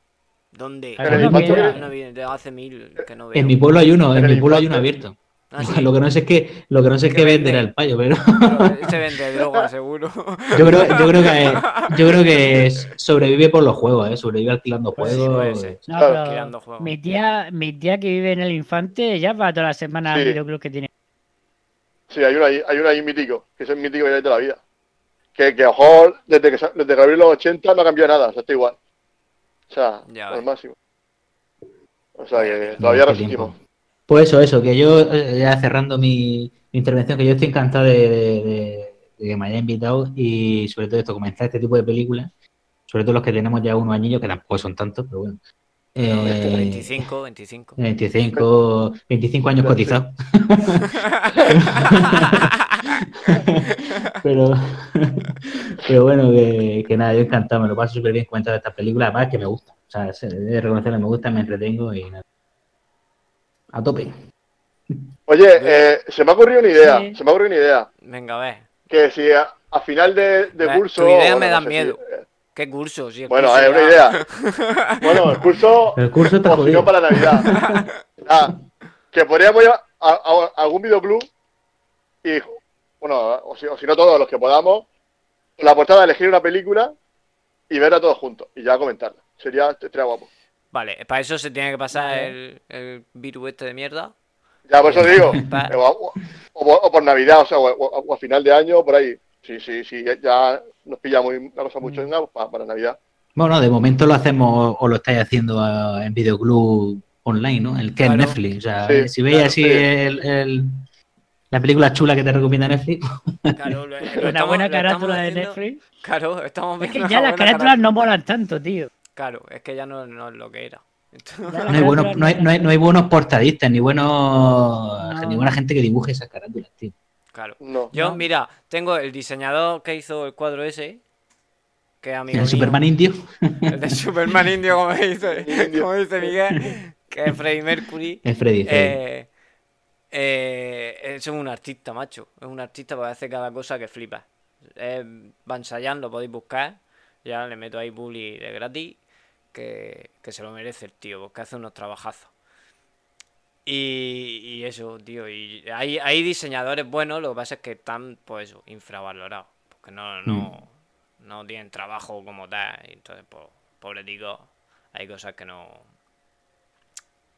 ¿Dónde? El que- de que. En mi pueblo hay uno, en mi pueblo hay uno abierto. Ah, [LAUGHS] sí. Lo que no sé es que, lo que no sé es era el payo, pero Pero [LAUGHS] Se vende droga, seguro. yo creo, yo creo que [LAUGHS] yo creo que es- sobrevive por los juegos, eh, sobrevive alquilando Pues sí, juegos. ser. No, Claro. pero Alquilando juegos. mi tía, mi tía que vive en el Infante ya va toda la semana al Sí. videoclub que tiene. Sí, hay uno ahí, hay uno ahí mítico, que es el mítico ya de toda la vida. Que, que ojo, desde que, desde que abrió los 80 no ha cambiado nada, o sea, está igual. O sea, Ya al ves. máximo. O sea, que todavía resistimos. Pues eso, eso, que yo, eh, ya cerrando mi, mi intervención, que yo estoy encantado de, de- de- de que me haya invitado y sobre todo esto, comenzar este tipo de películas. sobre todo los que tenemos ya unos añillos, que tampoco son tantos, pero bueno. Eh, 25, 25. 25, 25 años cotizados. [LAUGHS] pero, pero bueno, que, que nada, yo encantado, me lo paso súper bien comentando esta película, además que me gusta. O sea, se- de reconocerlo, me gusta, me entretengo y nada. A tope. Oye, eh, se me ha ocurrido una idea. Sí. Se me ha ocurrido una idea. Venga, a ver. Que si a, a final de, de curso. tu idea me no da sé si- miedo. eh, ¿Qué curso? Si el bueno, curso es una ya- idea. [LAUGHS] Bueno, el curso. El curso está jodido. no, para Navidad. Nada, [LAUGHS] que podríamos ir a, a- a algún videoclub y, bueno, o si, o si no todos los que podamos, la portada elegir una película y verla todos juntos y ya comentarla. Sería, estaría guapo. Vale, para eso se tiene que pasar el, el virus este de mierda. Ya, por eso [LAUGHS] digo. O, o- o por- Navidad, o sea, o, o- o a final de año, por ahí. Sí, sí, sí, ya nos pilla muy, una cosa mucho pues para, para Navidad. Bueno, de momento lo hacemos o lo estáis haciendo ah, en videoclub online, ¿no? El que Claro. es Netflix. O sea, Sí, si veis claro, así sí. el, el- la película chula que te recomienda Netflix, Claro, lo- [LAUGHS] lo Una estamos- buena carátula de haciendo- Netflix. Claro, estamos Es viendo que una ya las carátulas no molan tanto, tío. Claro, es que ya no, no es lo que era. [LAUGHS] No hay, buenos, no, hay, no hay- no hay buenos portadistas, ni buenos No. ni buena gente que dibuje esas carátulas, tío. Claro. No. Yo, No. mira, tengo el diseñador que hizo el cuadro ese, que es amigo El mío. Superman indio. El de Superman indio, como [LAUGHS] dice, Indio. como dice Miguel, que es Freddie Mercury. Es Freddy. Freddy. Eh, eh, es un artista, macho. Es un artista porque hace cada cosa que flipa. Es Bansayan, lo podéis buscar. Ya le meto ahí bully de gratis. Que, que se lo merece el tío, porque hace unos trabajazos. Y, y eso, tío. Y hay, hay diseñadores buenos, lo que pasa es que están, pues infravalorados. Porque no, no, no tienen trabajo como tal. Y entonces, pues, pobre tico, hay cosas que no.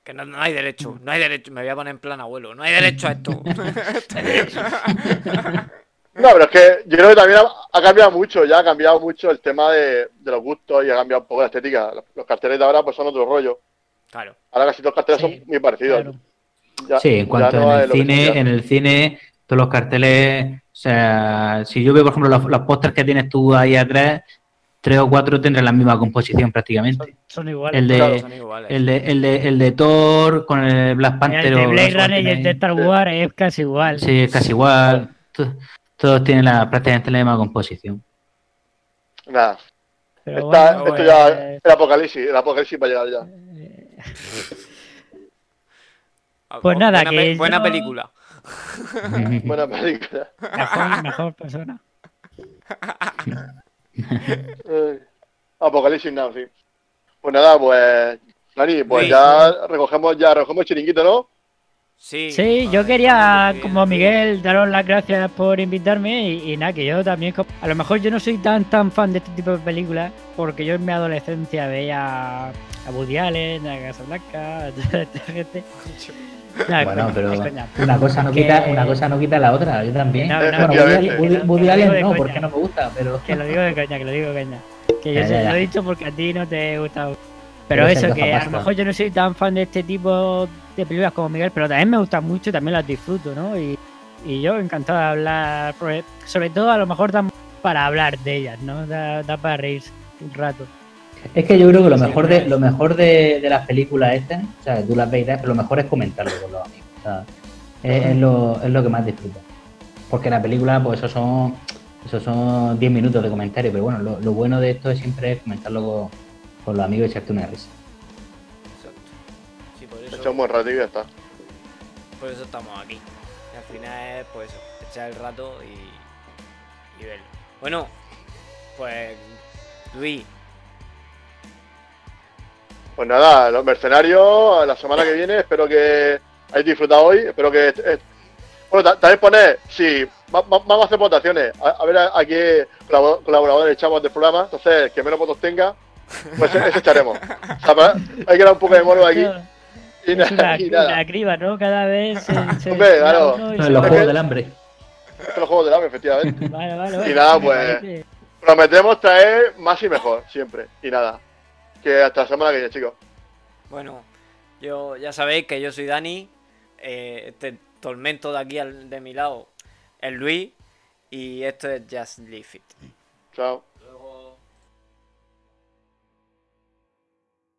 Que no, no hay derecho, no hay derecho. Me voy a poner en plan abuelo, no hay derecho a esto. [LAUGHS] No, pero es que yo creo que también ha, ha cambiado mucho, ya ha cambiado mucho el tema de, de los gustos y ha cambiado un poco la estética. Los, los carteles de ahora pues son otro rollo. Claro, Ahora casi todos los carteles Sí, son muy parecidos. Claro. Ya- Sí, en cuanto no en el cine, en el cine, todos los carteles, o sea, si yo veo, por ejemplo, los, los pósters que tienes tú ahí atrás, tres o cuatro tendrán la misma composición prácticamente. Son, son iguales. El de, Claro. son iguales. el de, el de, el de Thor con el Black Panther. el de o Blade Runner y el de Star Wars es casi igual. Sí, es casi igual. To- Todos tienen la, prácticamente la misma composición. Nada. Bueno, esto ya pues, el apocalipsis, el apocalipsis va a llegar ya. Ah, pues oh, nada, buena, que pe- buena yo- película. Buena película. [LAUGHS] mejor, mejor persona. Eh, Apocalipsis Now, sí. Pues nada, pues. Dani, pues Sí. ya recogemos, ya recogemos el chiringuito, ¿no? Sí, Sí, yo quería, bien. como Miguel, daros las gracias por invitarme y, y nada, que yo también, a lo mejor yo no soy tan tan fan de este tipo de películas, porque yo en mi adolescencia veía a Woody Allen, a Casablanca, a toda esta gente. Bueno, pero una cosa no Que- quita, una cosa no quita la otra, yo también. No, no, bueno, Woody, Allen no, coña. porque no me gusta, pero Que lo digo de coña, que lo digo de coña. Que yo Ya, se ya, ya. lo he dicho porque a ti no te gusta. Pero eso, que a lo mejor yo no soy tan fan de este tipo de películas como Miguel, pero también me gustan mucho y también las disfruto, ¿no? Y, y yo encantado de hablar, porque sobre todo a lo mejor dan para hablar de ellas, ¿no? Da, da para reírse un rato. Es que yo creo que lo mejor de lo mejor de, de las películas estas, o sea, tú las veis, pero lo mejor es comentarlo con los amigos. o sea, es, es lo, es lo que más disfruto. Porque la película, pues eso son eso son 10 minutos de comentario, pero bueno, lo, lo bueno de esto es siempre comentarlo con, con los amigos y echarte una risa. Exacto. Sí, por eso, Echa un buen rato y ya está. por eso estamos aquí. Y al final es, pues eso, echar el rato y, y verlo. Bueno, pues, Luis, Pues nada, los mercenarios, la semana que viene, espero que hayáis disfrutado hoy. Espero que. eh, bueno, ta- también poner, sí, va- va- vamos a hacer votaciones. A, a ver a, a qué colabo- colaboradores echamos del programa. Entonces, el que menos votos tenga, pues ese echaremos. O sea, para- hay que dar un poco de morbo aquí. Y, Es na- una, y una nada. criba, ¿no? Cada vez se, [LAUGHS] se Hombre, claro. No, los juegos del hambre. Los juegos del hambre, efectivamente. Vale, vale, vale. Y nada, pues, Prometemos traer más y mejor, siempre. Y nada. Que hasta la semana que viene, chicos. bueno, yo ya sabéis que yo soy Dani, eh, este tormento de aquí al, de mi lado es Luis y esto es Just Leave It. Chao.